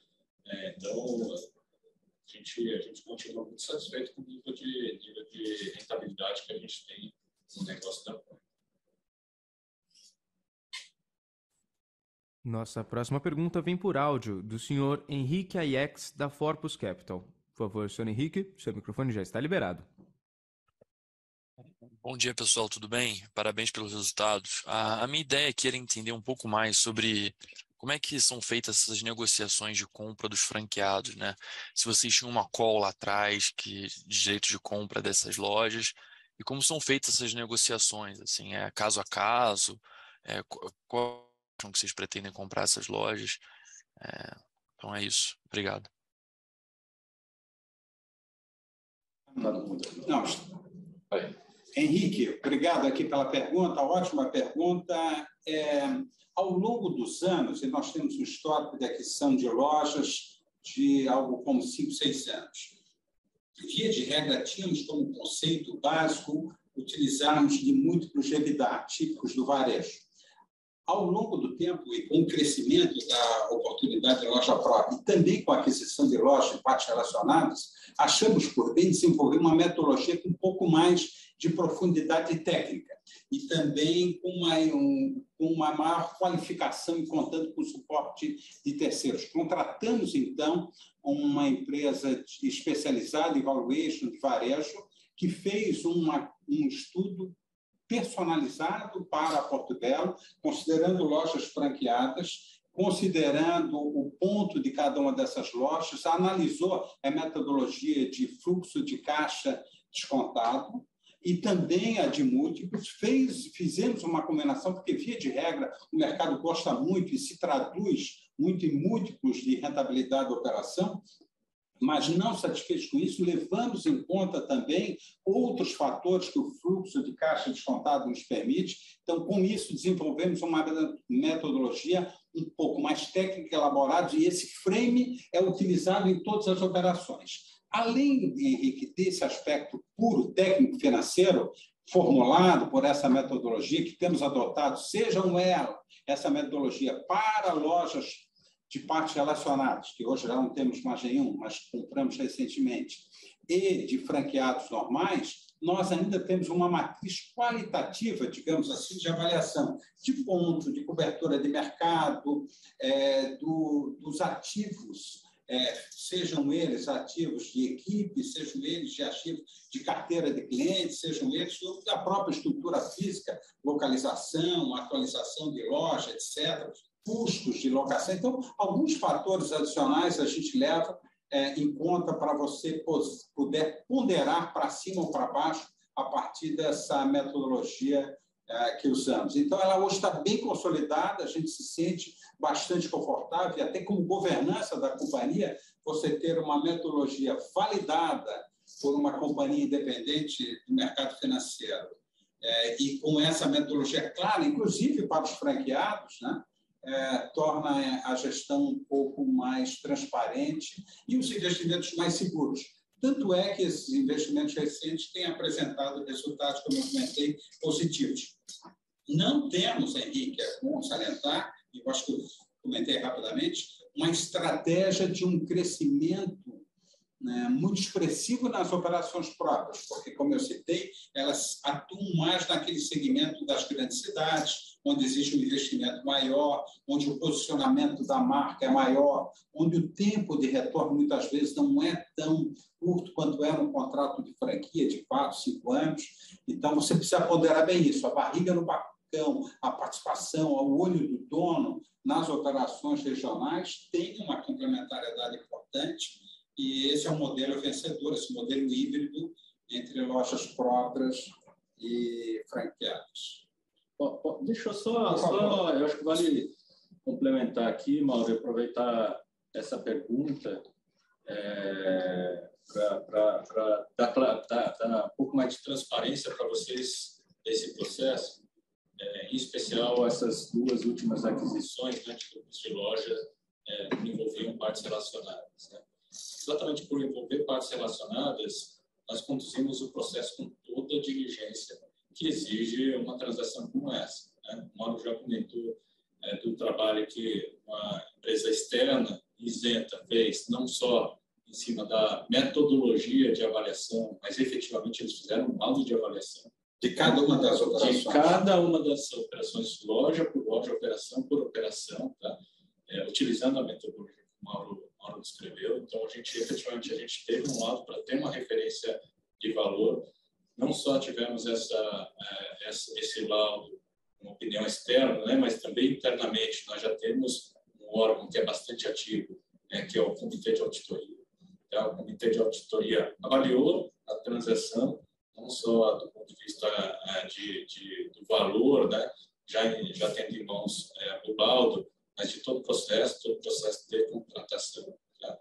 Speaker 3: É, então, a gente, a gente continua muito satisfeito com o nível de, nível de rentabilidade que a gente tem no negócio da conta.
Speaker 1: Nossa próxima pergunta vem por áudio do senhor Henrique Aiex, da Forpus Capital. Por favor, senhor Henrique, seu microfone já está liberado.
Speaker 4: Bom dia, pessoal, tudo bem? Parabéns pelos resultados. A, a minha ideia aqui era entender um pouco mais sobre como é que são feitas essas negociações de compra dos franqueados, né? Se vocês tinham uma call lá atrás que, de direito de compra dessas lojas, e como são feitas essas negociações, assim, é caso a caso, é, qual que vocês pretendem comprar essas lojas. É, então é isso. Obrigado.
Speaker 2: Não. Henrique, obrigado aqui pela pergunta, ótima pergunta. É, ao longo dos anos, e nós temos um histórico de aquisição de lojas de algo como 5, 6 anos. Via de regra, tínhamos como conceito básico utilizarmos de múltiplos de EBITDA, típicos do varejo ao longo do tempo e com o crescimento da oportunidade de loja própria e também com a aquisição de lojas e partes relacionadas, achamos por bem desenvolver uma metodologia com um pouco mais de profundidade técnica e também com uma, um, uma maior qualificação e contando com o suporte de terceiros. Contratamos, então, uma empresa especializada em valuation de varejo que fez uma, um estudo personalizado para Porto Belo, considerando lojas franqueadas, considerando o ponto de cada uma dessas lojas, analisou a metodologia de fluxo de caixa descontado e também a de múltiplos. Fez, fizemos uma combinação, porque, via de regra, o mercado gosta muito e se traduz muito em múltiplos de rentabilidade da operação, mas não satisfeitos com isso, levamos em conta também outros fatores que o fluxo de caixa descontado nos permite. Então, com isso, desenvolvemos uma metodologia um pouco mais técnica, elaborada, e esse frame é utilizado em todas as operações. Além, Henrique, desse aspecto puro técnico-financeiro, formulado por essa metodologia que temos adotado, sejam ela essa metodologia para lojas de partes relacionadas, que hoje já não temos mais nenhum, mas compramos recentemente, e de franqueados normais, nós ainda temos uma matriz qualitativa, digamos assim, de avaliação de ponto, de cobertura de mercado, é, do, dos ativos, é, sejam eles ativos de equipe, sejam eles de ativos de carteira de clientes, sejam eles da própria estrutura física, localização, atualização de loja, etc., custos de locação. Então, alguns fatores adicionais a gente leva é, em conta para você puder ponderar para cima ou para baixo a partir dessa metodologia é, que usamos. Então, ela hoje está bem consolidada, a gente se sente bastante confortável, e até como governança da companhia, você ter uma metodologia validada por uma companhia independente do mercado financeiro, é, e com essa metodologia clara, inclusive para os franqueados, né? É, torna a gestão um pouco mais transparente e os investimentos mais seguros. Tanto é que esses investimentos recentes têm apresentado resultados, como eu comentei, positivos. Não temos, Henrique, é bom salientar, e eu acho que eu comentei rapidamente, uma estratégia de um crescimento né, muito expressivo nas operações próprias, porque, como eu citei, elas atuam mais naquele segmento das grandes cidades, onde existe um investimento maior, onde o posicionamento da marca é maior, onde o tempo de retorno muitas vezes não é tão curto quanto é um contrato de franquia de quatro, cinco anos. Então, você precisa ponderar bem isso, a barriga no balcão, a participação, o olho do dono nas operações regionais tem uma complementariedade importante e esse é um modelo vencedor, esse modelo híbrido entre lojas próprias e franqueadas.
Speaker 3: Deixa eu só, só, eu acho que vale complementar aqui, Mauro, aproveitar essa pergunta é, para dar, dar, dar, um pouco mais de transparência para vocês desse processo, é, em especial essas duas últimas aquisições né, de grupos de loja é, que envolviam partes relacionadas. Né? Exatamente por envolver partes relacionadas, nós conduzimos o processo com toda a diligência que exige uma transação como essa. Né? O Mauro já comentou é, do trabalho que uma empresa externa, isenta, fez, não só em cima da metodologia de avaliação, mas efetivamente eles fizeram um laudo de avaliação.
Speaker 2: De cada uma das operações.
Speaker 3: De cada uma das operações, loja por loja, operação por operação, tá? É, utilizando a metodologia que o Mauro Descreveu. Então, a gente, efetivamente, a gente teve um lado para ter uma referência de valor. Não só tivemos essa, é, essa esse laudo, uma opinião externa, né, mas também internamente nós já temos um órgão que é bastante ativo, né, que é o Comitê de Auditoria. Então, o Comitê de Auditoria avaliou a transação, não só do ponto de vista é, de, de, do valor, né, já, já tendo em mãos é, o laudo, mas de todo o processo, todo o processo de contratação. Tá?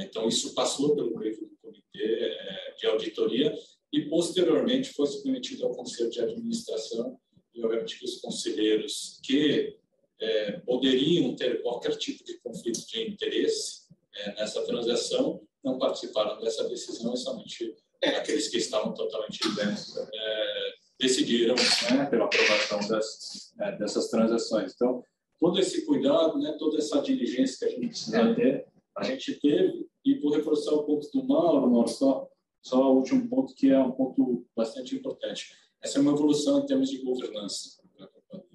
Speaker 3: Então, isso passou pelo crivo do comitê é, de auditoria e, posteriormente, foi submetido ao Conselho de Administração e, obviamente, os conselheiros que é, poderiam ter qualquer tipo de conflito de interesse é, nessa transação não participaram dessa decisão e somente aqueles que estavam totalmente dentro é, decidiram né, pela aprovação das, é, dessas transações. Então, todo esse cuidado, né, toda essa diligência que a gente precisa é. ter, a gente teve. E por reforçar o ponto do Mauro, Mauro, só, só o último ponto que é um ponto bastante importante. Essa é uma evolução em termos de governança da companhia.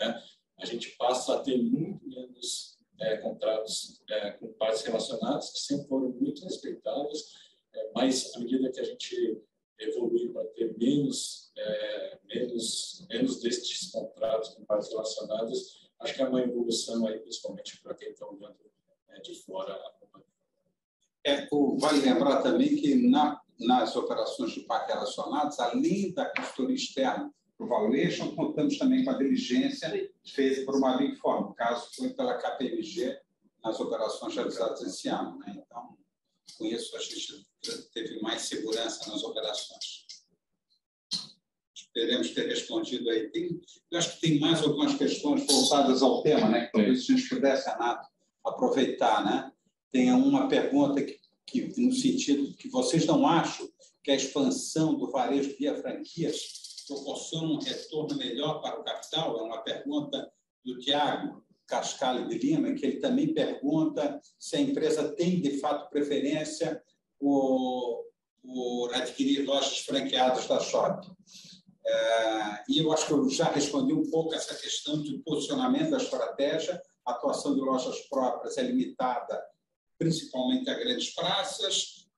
Speaker 3: Né? A gente passa a ter muito menos é, contratos é, com partes relacionadas, que sempre foram muito respeitadas, é, mas à medida que a gente evolui para ter menos, é, menos, menos destes contratos com partes relacionadas, acho que é uma evolução aí, principalmente para quem está olhando né, de fora.
Speaker 2: É, vale lembrar também que na, nas operações de parque relacionadas, além da consultoria externa para o valuation, contamos também com a diligência feita por uma Big Four. No caso, foi pela KPMG nas operações realizadas esse ano. Né? Então, com isso, a gente teve mais segurança nas operações. Esperemos ter respondido aí. Tem, eu acho que tem mais algumas questões voltadas ao tema, né? Que talvez a gente pudesse, Renato, aproveitar, né? Tem uma pergunta que, que, no sentido que vocês não acham que a expansão do varejo via franquias proporciona um retorno melhor para o capital? É uma pergunta do Tiago Cascale de Lima, que ele também pergunta se a empresa tem, de fato, preferência por, por adquirir lojas franqueadas da Shopping. É, e eu acho que eu já respondi um pouco essa questão de posicionamento da estratégia. A atuação de lojas próprias é limitada principalmente a grandes praças,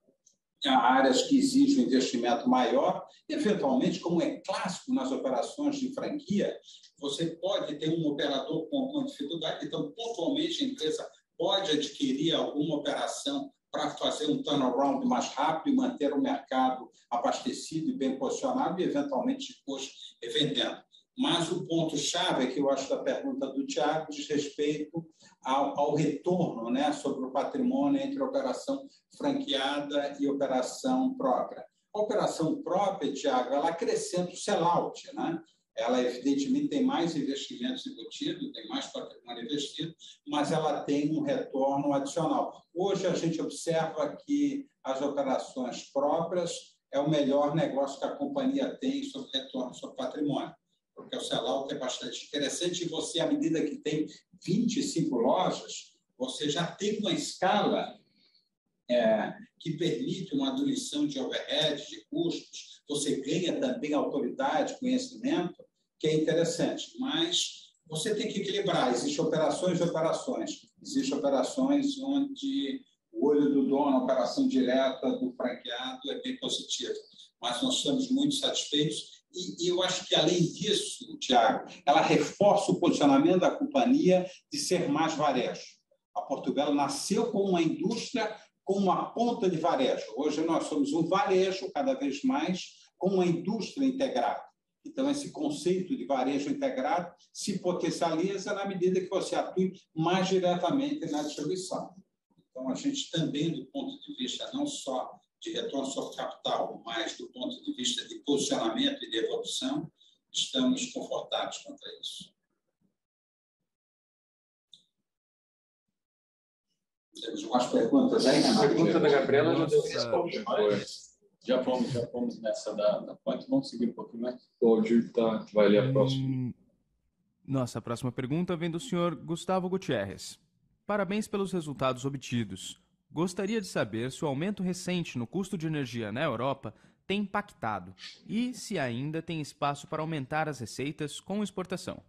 Speaker 2: a áreas que exigem um investimento maior. Eventualmente, como é clássico nas operações de franquia, você pode ter um operador com alguma dificuldade, então, pontualmente, a empresa pode adquirir alguma operação para fazer um turnaround mais rápido e manter o mercado abastecido e bem posicionado e, eventualmente, depois revendendo. Mas o ponto-chave que eu acho da pergunta do Tiago diz respeito ao, ao, retorno né, sobre o patrimônio entre operação franqueada e operação própria. A operação própria, Tiago, ela acrescenta o sellout, né? Ela evidentemente tem mais investimentos embutidos, tem mais patrimônio investido, mas ela tem um retorno adicional. Hoje a gente observa que as operações próprias é o melhor negócio que a companhia tem sobre retorno sobre patrimônio, porque o sellout é bastante interessante e você, à medida que tem 25 lojas, você já tem uma escala é, que permite uma diluição de overhead, de custos, você ganha também autoridade, conhecimento, que é interessante, mas você tem que equilibrar. Existem operações e operações. Existem operações onde o olho do dono, a operação direta do franqueado é bem positiva, mas nós estamos muito satisfeitos. E, e eu acho que, além disso, Tiago, ela reforça o posicionamento da companhia de ser mais varejo. A Portugal nasceu como uma indústria com uma ponta de varejo. Hoje nós somos um varejo, cada vez mais, com uma indústria integrada. Então, esse conceito de varejo integrado se potencializa na medida que você atue mais diretamente na distribuição. Então, a gente também, do ponto de vista não só de retorno sobre capital, mas do ponto de vista de posicionamento e de evolução, estamos confortáveis quanto a isso. Temos mais perguntas aí, Renato?
Speaker 3: A pergunta da Gabriela já deu resposta. Já fomos, já fomos nessa da, da ponte. Vamos seguir um pouquinho mais.
Speaker 5: Pode, tá. Vai ler a próxima. Hum,
Speaker 1: nossa, a próxima pergunta vem do senhor Gustavo Gutierrez. Parabéns pelos resultados obtidos. Gostaria de saber se o aumento recente no custo de energia na Europa tem impactado e se ainda tem espaço para aumentar as receitas com exportação.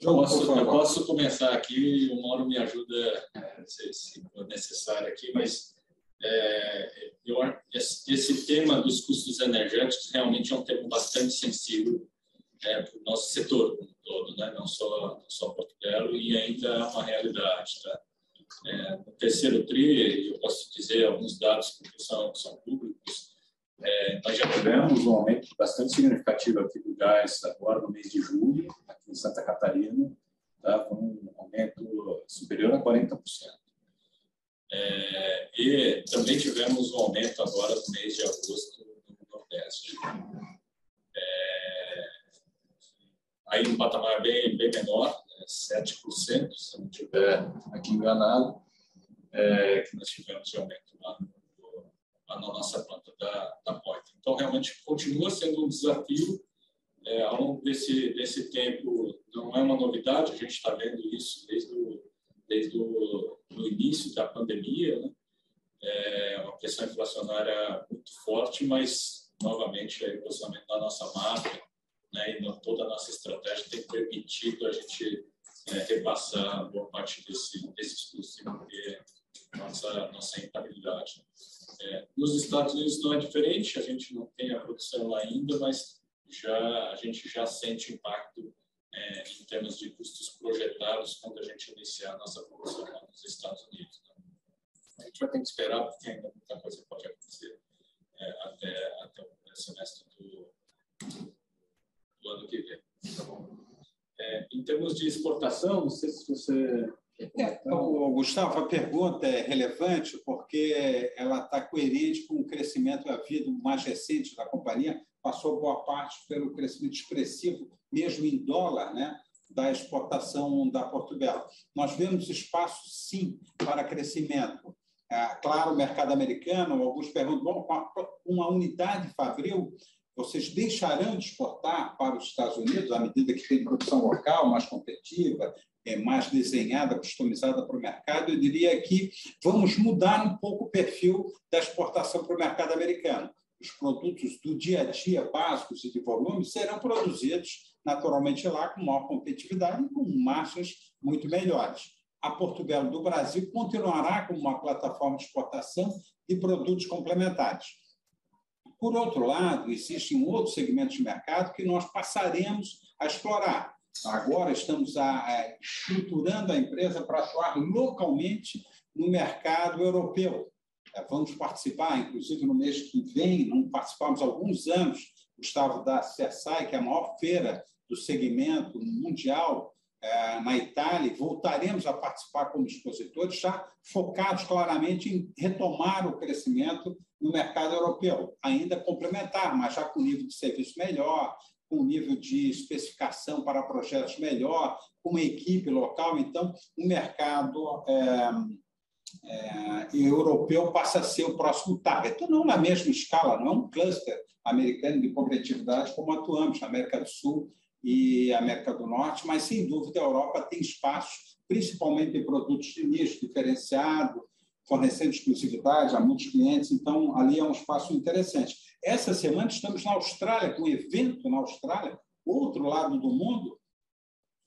Speaker 3: Eu posso, eu posso começar aqui, o Mauro me ajuda se, se for necessário aqui, mas é, eu, esse, tema dos custos energéticos realmente é um tema bastante sensível é, para o nosso setor como todo, né? não só, não só Porto e ainda é uma realidade. Tá? É, no terceiro TRI, eu posso dizer alguns dados que são, são públicos, é, nós já tivemos um aumento bastante significativo aqui do gás agora no mês de julho, aqui em Santa Catarina, tá? com um aumento superior a 40%. É, e também tivemos um aumento agora no mês de agosto no Nordeste. É, aí um patamar bem, bem menor, né, 7%, se não estiver aqui enganado, é, que nós tivemos de aumento lá, no, lá na nossa planta da, da. Então, realmente, continua sendo um desafio. É, ao longo desse, desse tempo, não é uma novidade, a gente está vendo isso desde o desde o início da pandemia, né? é uma pressão inflacionária muito forte, mas, novamente, o posicionamento da nossa marca né, e toda a nossa estratégia tem permitido a gente é, repassar boa parte desse, desses custos e manter nossa, nossa rentabilidade. É, nos Estados Unidos não é diferente, a gente não tem a produção ainda, mas já, a gente já sente impacto é, em termos de custos projetados quando a gente iniciar a nossa produção lá nos Estados Unidos. Né? A gente vai ter que esperar, porque ainda muita coisa pode acontecer é, até, até o semestre do, do ano que vem. É, em termos de exportação, não sei se você
Speaker 2: é, o Gustavo, a pergunta é relevante porque ela está coerente com o crescimento havido mais recente da companhia, passou boa parte pelo crescimento expressivo, mesmo em dólar, né, da exportação da Portugal. Nós vemos espaço, sim, para crescimento. É, claro, o mercado americano, alguns perguntam, bom, uma unidade Fabril vocês deixarão de exportar para os Estados Unidos à medida que tem produção local mais competitiva, é, mais desenhada, customizada para o mercado? Eu diria que vamos mudar um pouco o perfil da exportação para o mercado americano. Os produtos do dia a dia, básicos e de volume, serão produzidos naturalmente lá com maior competitividade e com margens muito melhores. A Porto Belo do Brasil continuará como uma plataforma de exportação de produtos complementares. Por outro lado, existe um outro segmento de mercado que nós passaremos a explorar. Agora estamos a, a, estruturando a empresa para atuar localmente no mercado europeu. É, vamos participar, inclusive no mês que vem, não participamos há alguns anos, Gustavo, da CERSAI, que é a maior feira do segmento mundial é, na Itália, voltaremos a participar como expositores, já focados claramente em retomar o crescimento no mercado europeu, ainda complementar, mas já com nível de serviço melhor, com nível de especificação para projetos melhor, com uma equipe local. Então, o mercado é, é, europeu passa a ser o próximo target. Então, não na mesma escala, não é um cluster americano de competitividade como atuamos na América do Sul e América do Norte, mas sem dúvida a Europa tem espaço, principalmente em produtos de nicho diferenciado, fornecendo exclusividade a muitos clientes, então ali é um espaço interessante. Essa semana estamos na Austrália, com um evento na Austrália, outro lado do mundo,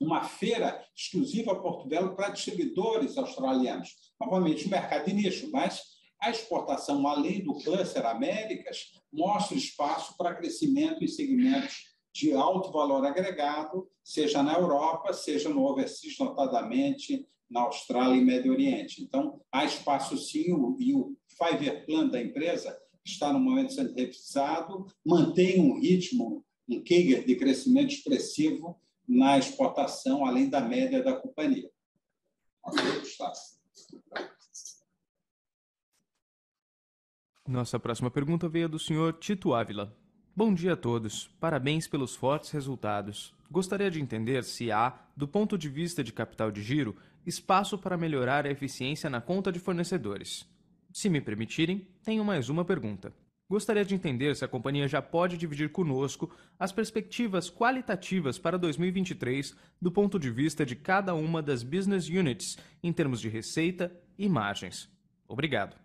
Speaker 2: uma feira exclusiva a Porto Belo para distribuidores australianos. Novamente, um mercado de nicho, mas a exportação, além do cluster Américas, mostra espaço para crescimento em segmentos de alto valor agregado, seja na Europa, seja no overseas, notadamente na Austrália e Médio Oriente. Então, há espaço sim, e o five-year plan da empresa está no momento sendo revisado, mantém um ritmo, um CAGR de crescimento expressivo na exportação, além da média da companhia.
Speaker 1: Nossa próxima pergunta veio do senhor Tito Ávila. Bom dia a todos. Parabéns pelos fortes resultados. Gostaria de entender se há, do ponto de vista de capital de giro, espaço para melhorar a eficiência na conta de fornecedores. Se me permitirem, tenho mais uma pergunta. Gostaria de entender se a companhia já pode dividir conosco as perspectivas qualitativas para 2023 do ponto de vista de cada uma das business units em termos de receita e margens. Obrigado.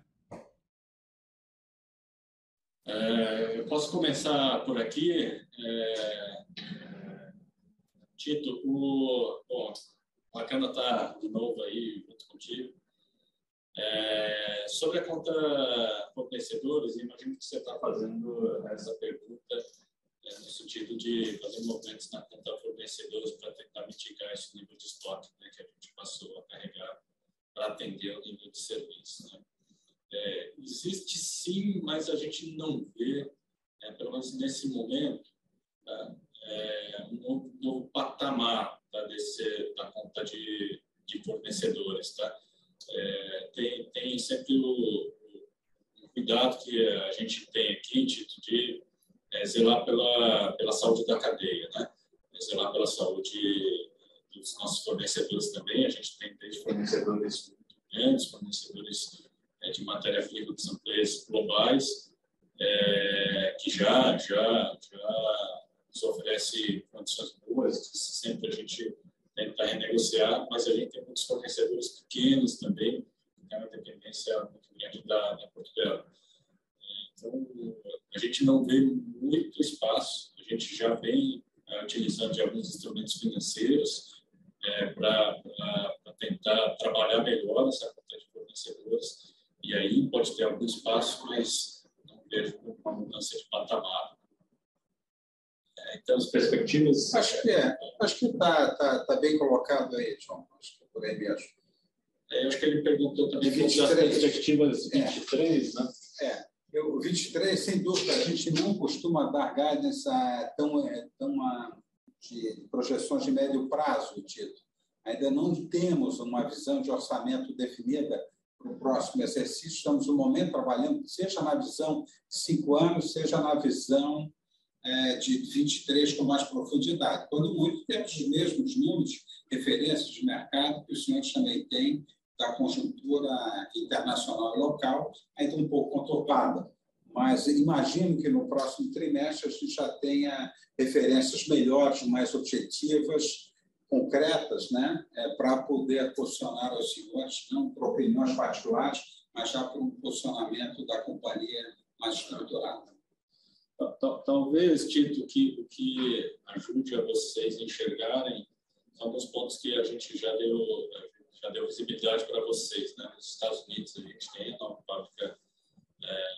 Speaker 3: É, eu posso começar por aqui. É, Tito, o, bom, bacana estar tá de novo aí junto contigo. É, sobre a conta fornecedores, imagino que você está fazendo essa pergunta é, no sentido de fazer movimentos na conta fornecedores para tentar mitigar esse nível de estoque né, que a gente passou a carregar para atender o nível de serviço. Né? É, existe sim, mas a gente não vê, é, pelo menos nesse momento, tá? é, um novo, novo, patamar da, da conta de, de fornecedores. Tá? É, tem, tem sempre o, o, cuidado que a gente tem aqui, Tito, de é, zelar pela, pela saúde da cadeia, né? zelar pela saúde dos nossos fornecedores também. A gente tem desde fornecedores muito grandes, fornecedores é, de matéria-prima que são globais, é, que já, já, já nos oferece condições boas, que sempre a gente tenta renegociar, mas a gente tem muitos fornecedores pequenos também, que tem uma dependência muito grande da, da Portugal. Então, a gente não vê muito espaço, a gente já vem uh, utilizando de alguns instrumentos financeiros é, para tentar trabalhar melhor essa conta de fornecedores e aí pode ter algum espaço, mas não vejo uma mudança de patamar. É, então, as perspectivas.
Speaker 2: Acho que é. Acho que está tá, tá bem colocado aí, João. Acho que é por aí mesmo.
Speaker 3: É, eu acho que ele perguntou também sobre as perspectivas 23, é. né?
Speaker 2: É. Eu, 23, sem dúvida, a gente não costuma dar guidance tão, é, tão de projeções de médio prazo, Tito. Ainda não temos uma visão de orçamento definida para o próximo exercício. Estamos, no momento, trabalhando, seja na visão de cinco anos, seja na visão é, de 23 com mais profundidade. Quando muito, temos os mesmos números, referências de mercado, que os senhores também têm da conjuntura internacional e local, ainda um pouco conturbada. mas imagino que no próximo trimestre a gente já tenha referências melhores, mais objetivas, concretas, né, é, para poder posicionar os senhores, não por opiniões particulares, mas já por um posicionamento da companhia mais estruturado.
Speaker 3: Talvez, Tito, que, o que ajude a vocês enxergarem alguns pontos que a gente já deu, já deu visibilidade para vocês. Né? Nos Estados Unidos, a gente tem a nova fábrica é,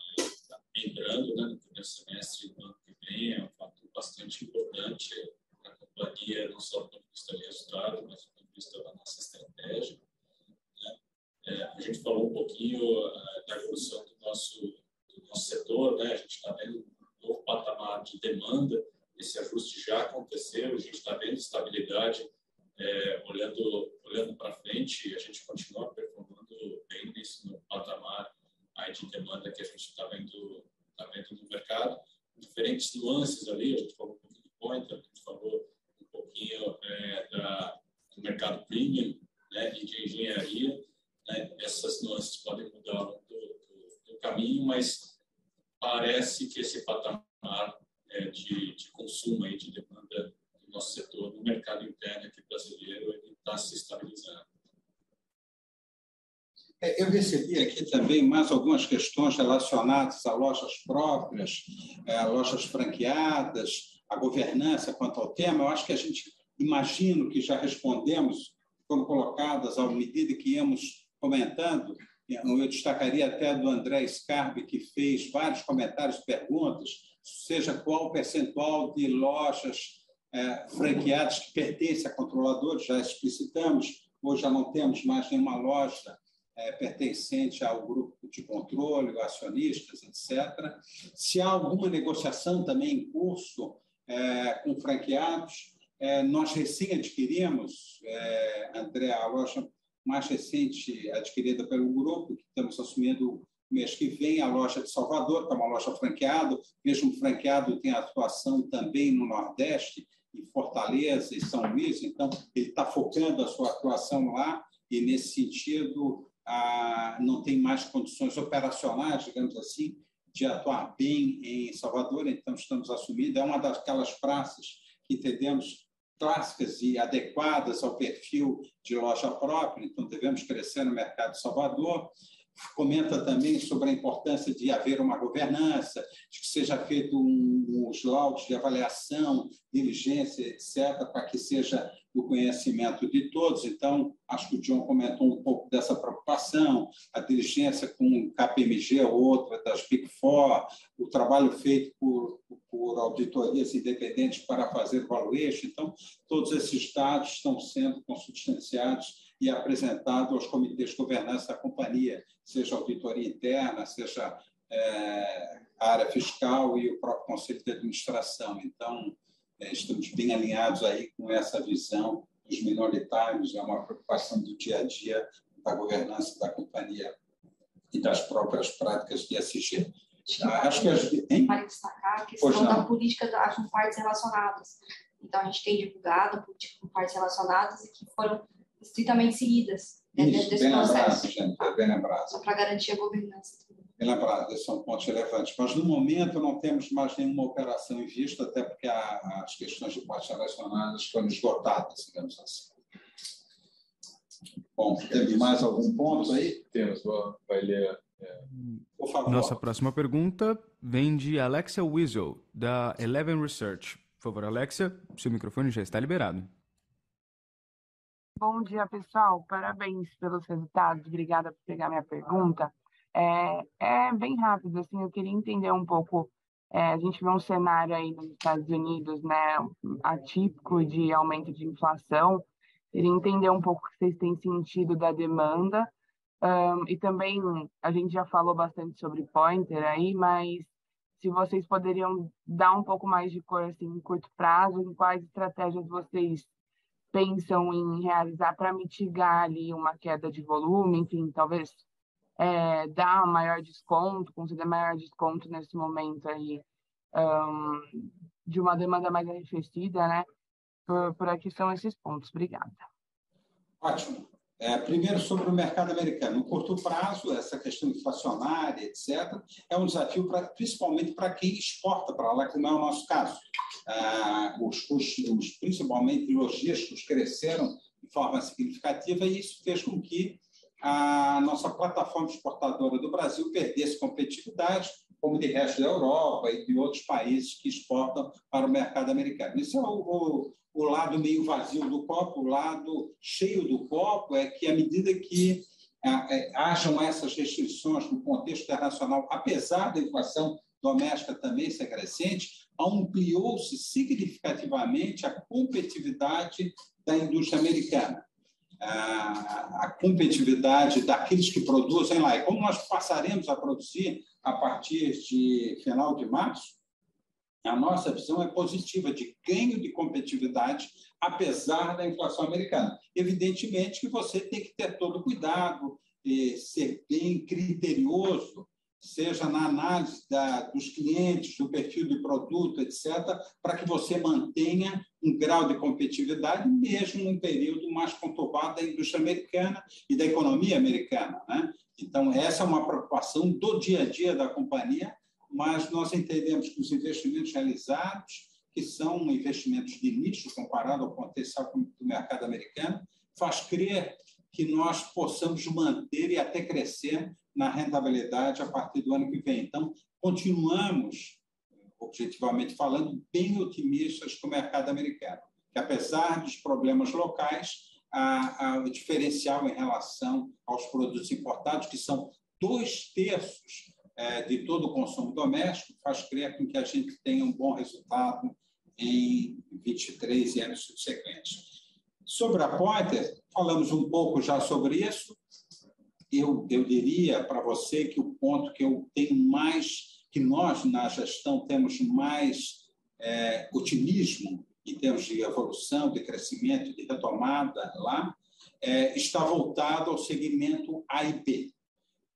Speaker 3: entrando né, no primeiro semestre do ano que vem, é um fato bastante importante companhia, não só do ponto de vista de resultado, mas do ponto de vista da nossa estratégia. Né? É, a gente falou um pouquinho uh, da evolução do nosso, do nosso setor, né? a gente está vendo um novo patamar de demanda, esse ajuste já aconteceu, a gente está vendo estabilidade é, olhando olhando para frente, a gente continua performando bem nesse no patamar aí de demanda que a gente está vendo tá vendo no mercado, diferentes nuances ali, a gente falou um pouquinho de pointer, a gente falou um pouquinho é, da, do mercado premium, né, e de engenharia, né, essas nuances podem mudar ao longo do, do, do caminho, mas parece que esse patamar é, de, de consumo e de demanda do nosso setor no mercado interno aqui brasileiro ele está se estabilizando.
Speaker 2: É, eu recebi aqui também mais algumas questões relacionadas a lojas próprias, a é, lojas franqueadas, a governança quanto ao tema. Eu acho que a gente imagino que já respondemos, foram colocadas à medida que íamos comentando, eu destacaria até do André Scarbi, que fez vários comentários perguntas, seja qual o percentual de lojas é, franqueadas que pertencem a controladores, já explicitamos, hoje já não temos mais nenhuma loja é, pertencente ao grupo de controle, acionistas, etc. Se há alguma negociação também em curso é, com franqueados, é, nós recém adquirimos, é, André, a loja mais recente adquirida pelo grupo, que estamos assumindo mês que vem, a loja de Salvador, que é uma loja franqueada, mesmo franqueado tem atuação também no Nordeste, em Fortaleza e São Luís, então ele está focando a sua atuação lá e, nesse sentido, ah, não tem mais condições operacionais, digamos assim, de atuar bem em Salvador, então estamos assumindo, é uma daquelas praças que entendemos clássicas e adequadas ao perfil de loja própria, então devemos crescer no mercado de Salvador. Comenta também sobre a importância de haver uma governança, de que seja feito um, uns laudos de avaliação, diligência, etc., para que seja do conhecimento de todos. Então, acho que o John comentou um pouco dessa preocupação, a diligência com KPMG, outra das Big Four, o trabalho feito por, por auditorias independentes para fazer valuation. Então, todos esses dados estão sendo consubstanciados e apresentados aos comitês de governança da companhia, seja auditoria interna, seja é, a área fiscal e o próprio conselho de administração. Então, é, estamos bem alinhados aí com essa visão dos minoritários, é uma preocupação do dia a dia da governança da companhia e das próprias práticas de SG.
Speaker 6: Ah, acho que as... hein? Para destacar a questão da política das partes relacionadas. Então, a gente tem divulgado a política com partes relacionadas e que foram estritamente seguidas
Speaker 2: né, Isso, desse bem processo. Lembrado, gente, bem lembrado.
Speaker 6: Só para garantir a governança
Speaker 2: lembrado, esses são pontos relevantes. Mas, no momento, não temos mais nenhuma operação em vista, até porque as questões de partes relacionadas foram esgotadas, digamos assim. Bom, temos mais algum ponto aí?
Speaker 5: Temos, vai ler.
Speaker 1: É... Por favor. Nossa próxima pergunta vem de Alexia Weasel, da Eleven Research. Por favor, Alexia, seu microfone já está liberado.
Speaker 7: Bom dia, pessoal. Parabéns pelos resultados. Obrigada por pegar minha pergunta. É, é bem rápido, assim, eu queria entender um pouco. É, a gente vê um cenário aí nos Estados Unidos, né, atípico de aumento de inflação. Queria entender um pouco o que vocês têm sentido da demanda. Um, e também a gente já falou bastante sobre Pointer aí, mas se vocês poderiam dar um pouco mais de cor assim, em curto prazo, em quais estratégias vocês pensam em realizar para mitigar ali uma queda de volume, enfim, talvez é, dar maior desconto, conceder maior desconto nesse momento aí um, de uma demanda mais arrefecida, né? Por, por aqui são esses pontos. Obrigada.
Speaker 2: Ótimo. É, primeiro, sobre o mercado americano. No curto prazo, essa questão inflacionária, etc., é um desafio pra, principalmente para quem exporta para lá, como é o nosso caso. Ah, os custos, principalmente logísticos, cresceram de forma significativa e isso fez com que a nossa plataforma exportadora do Brasil perdesse competitividade, como de resto da Europa e de outros países que exportam para o mercado americano. Isso é o, o o lado meio vazio do copo, o lado cheio do copo é que, à medida que é, hajam essas restrições no contexto internacional, apesar da inflação doméstica também ser crescente, ampliou-se significativamente a competitividade da indústria americana. A competitividade daqueles que produzem lá. E como nós passaremos a produzir a partir de final de março, a nossa visão é positiva de ganho de competitividade, apesar da inflação americana. Evidentemente que você tem que ter todo cuidado, e ser bem criterioso, seja na análise da, dos clientes, do perfil de produto, etc., para que você mantenha um grau de competitividade, mesmo num período mais conturbado da indústria americana e da economia americana. Né? Então, essa é uma preocupação do dia a dia da companhia mas nós entendemos que os investimentos realizados, que são investimentos de nicho comparado ao potencial do mercado americano, faz crer que nós possamos manter e até crescer na rentabilidade a partir do ano que vem. Então, continuamos, objetivamente falando, bem otimistas com o mercado americano, que apesar dos problemas locais, o diferencial em relação aos produtos importados, que são dois terços é, de todo o consumo doméstico faz crer com que a gente tenha um bom resultado em 23 e anos subsequentes. Sobre a Pointer, falamos um pouco já sobre isso. Eu, eu diria para você que o ponto que eu tenho mais, que nós na gestão temos mais é, otimismo em termos de evolução, de crescimento, de retomada lá, é, está voltado ao segmento A e B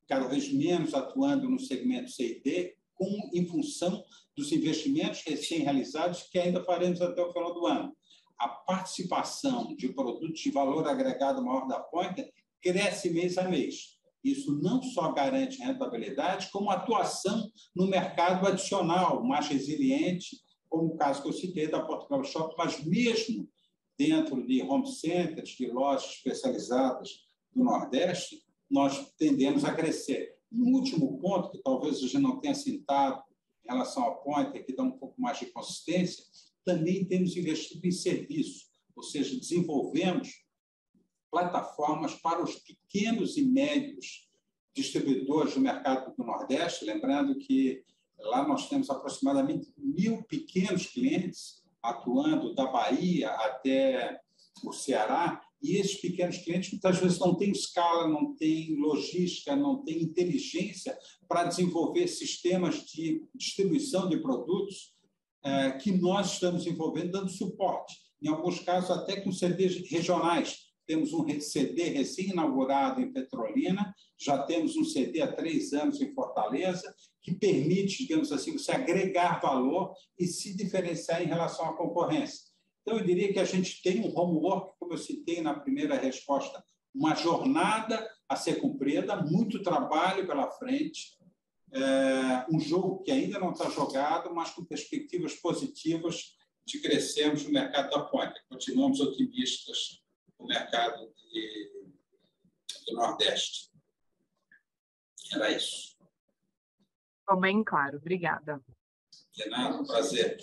Speaker 2: cada vez menos atuando no segmento C&D, com, em função dos investimentos recém-realizados que ainda faremos até o final do ano. A participação de produtos de valor agregado maior da Pointer cresce mês a mês. Isso não só garante rentabilidade, como atuação no mercado adicional, mais resiliente, como o caso que eu citei da Portugal Shop, mas mesmo dentro de home centers, de lojas especializadas do Nordeste, nós tendemos a crescer. Um último ponto, que talvez a gente não tenha citado em relação ao Pointer, que dá um pouco mais de consistência, também temos investido em serviço, ou seja, desenvolvemos plataformas para os pequenos e médios distribuidores do mercado do Nordeste, lembrando que lá nós temos aproximadamente mil pequenos clientes atuando da Bahia até o Ceará, e esses pequenos clientes muitas vezes não têm escala, não têm logística, não têm inteligência para desenvolver sistemas de distribuição de produtos é, que nós estamos envolvendo, dando suporte. Em alguns casos, até com CDs regionais. Temos um CD recém-inaugurado em Petrolina, já temos um CD há três anos em Fortaleza, que permite, digamos assim, você agregar valor e se diferenciar em relação à concorrência. Então, eu diria que a gente tem um homework, como eu citei na primeira resposta, uma jornada a ser cumprida, muito trabalho pela frente, é, um jogo que ainda não está jogado, mas com perspectivas positivas de crescermos no mercado da ponta. Continuamos otimistas no mercado de, do Nordeste. Era isso.
Speaker 7: Ficou bem claro. Obrigada.
Speaker 2: De nada, um prazer.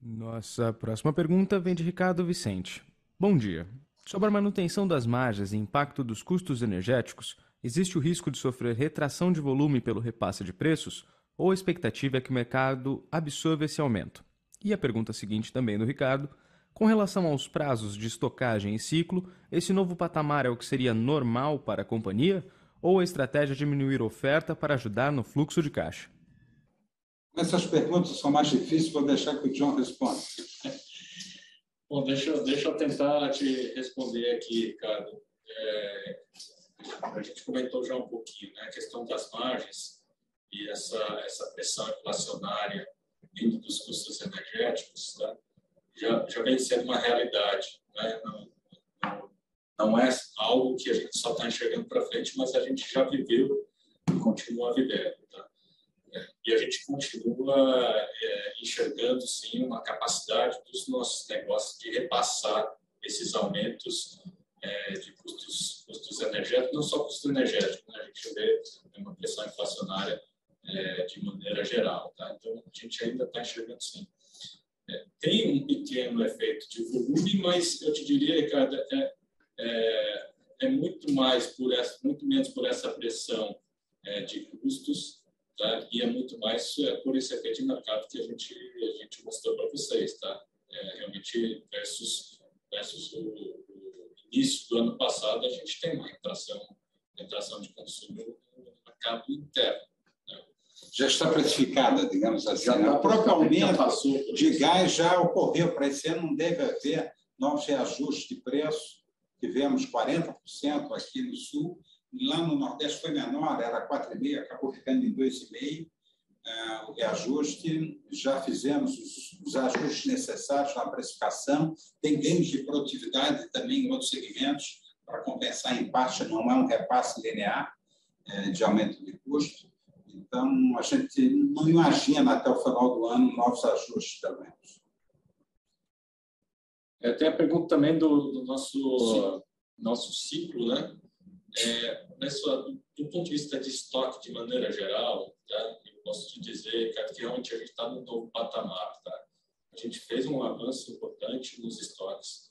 Speaker 1: Nossa próxima pergunta vem de Ricardo Vicente. Bom dia. Sobre a manutenção das margens e impacto dos custos energéticos, existe o risco de sofrer retração de volume pelo repasse de preços ou a expectativa é que o mercado absorva esse aumento? E a pergunta seguinte também do Ricardo, com relação aos prazos de estocagem e ciclo, esse novo patamar é o que seria normal para a companhia ou a estratégia diminuir oferta para ajudar no fluxo de caixa?
Speaker 2: Essas perguntas são mais difíceis, vou deixar que o John responda.
Speaker 3: Bom, deixa, eu, deixa eu tentar te responder aqui, Ricardo. É, a gente comentou já um pouquinho, né, a questão das margens e essa, essa pressão inflacionária vindo dos custos energéticos, tá? Já, já vem sendo uma realidade né, no, no, não é algo que a gente só está enxergando para frente, mas a gente já viveu e continua vivendo. Tá? É, e a gente continua é, enxergando, sim, uma capacidade dos nossos negócios de repassar esses aumentos é, de custos, custos energéticos, não só custo energético, né? a gente vê uma pressão inflacionária é, de maneira geral. Tá? Então, a gente ainda está enxergando sim. É, tem um pequeno efeito de volume, mas eu te diria, Ricardo, é, é, é muito mais por essa, muito menos por essa pressão é, de custos, tá? E é muito mais é, por esse efeito de mercado que a gente a gente mostrou para vocês, tá? É, realmente versus versus o, o, início do ano passado a gente tem uma retração retração de consumo no mercado interno. Né?
Speaker 2: Já está precificada, digamos assim. Tá, o próprio aumento de gás já ocorreu para esse ano, não deve haver novos reajustes de preço tivemos 40% aqui no Sul, lá no Nordeste foi menor, era 4,5%, acabou ficando em 2,5%. Uh, o reajuste, já fizemos os, os, ajustes necessários na precificação, tem ganhos de produtividade também em outros segmentos, para compensar em parte, não é um repasse linear é, de aumento de custo. Então, a gente não imagina até o final do ano novos ajustes também.
Speaker 3: É, tem a pergunta também do, do nosso, nosso ciclo, né? É, nessa, do, ponto de vista de estoque de maneira geral, tá? eu posso te dizer que realmente a gente está num novo patamar. Tá? A gente fez um avanço importante nos estoques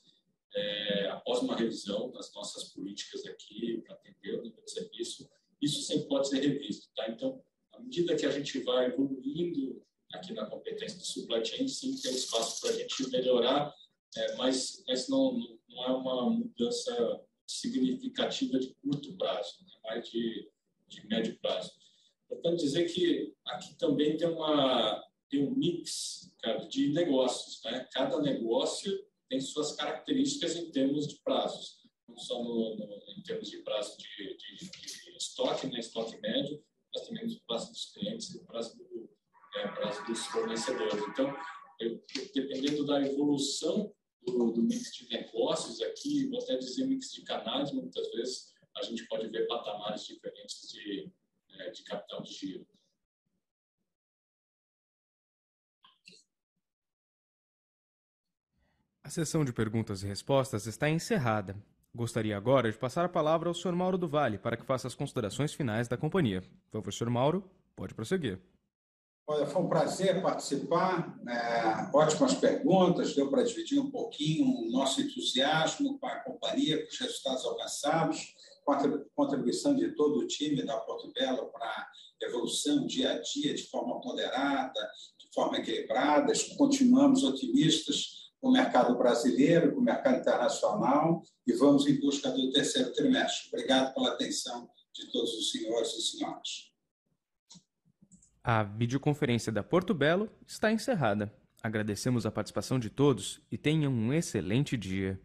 Speaker 3: é, após uma revisão das nossas políticas aqui para atender o nível de serviço. Isso sempre pode ser revisto. Tá? Então, à medida que a gente vai evoluindo aqui na competência do supply chain, sim, tem espaço para a gente melhorar é, mas, mas não, não é uma mudança significativa de curto prazo, é mais de, de médio prazo. Portanto, dizer que aqui também tem, uma, tem um mix cara, de negócios. Né? Cada negócio tem suas características em termos de prazos, não só no, no, em termos de prazo de, de, de estoque, né? estoque médio, mas também no prazo dos clientes e no prazo, do, é, prazo dos fornecedores. Então, eu, dependendo da evolução do, do, mix de negócios aqui, vou até dizer mix de canais, muitas vezes a gente pode ver patamares diferentes de, é, de capital de giro.
Speaker 1: A sessão de perguntas e respostas está encerrada. Gostaria agora de passar a palavra ao Sr. Mauro do Vale para que faça as considerações finais da companhia. Professor Mauro, pode prosseguir.
Speaker 2: Olha, foi um prazer participar, é, ótimas perguntas, deu para dividir um pouquinho o nosso entusiasmo com a companhia, com os resultados alcançados, com a contribuição de todo o time da Porto Belo para a evolução dia a dia de forma ponderada, de forma equilibrada. Continuamos otimistas com o mercado brasileiro, com o mercado internacional e vamos em busca do terceiro trimestre. Obrigado pela atenção de todos os senhores e senhoras.
Speaker 1: A videoconferência da Porto Belo está encerrada. Agradecemos a participação de todos e tenham um excelente dia.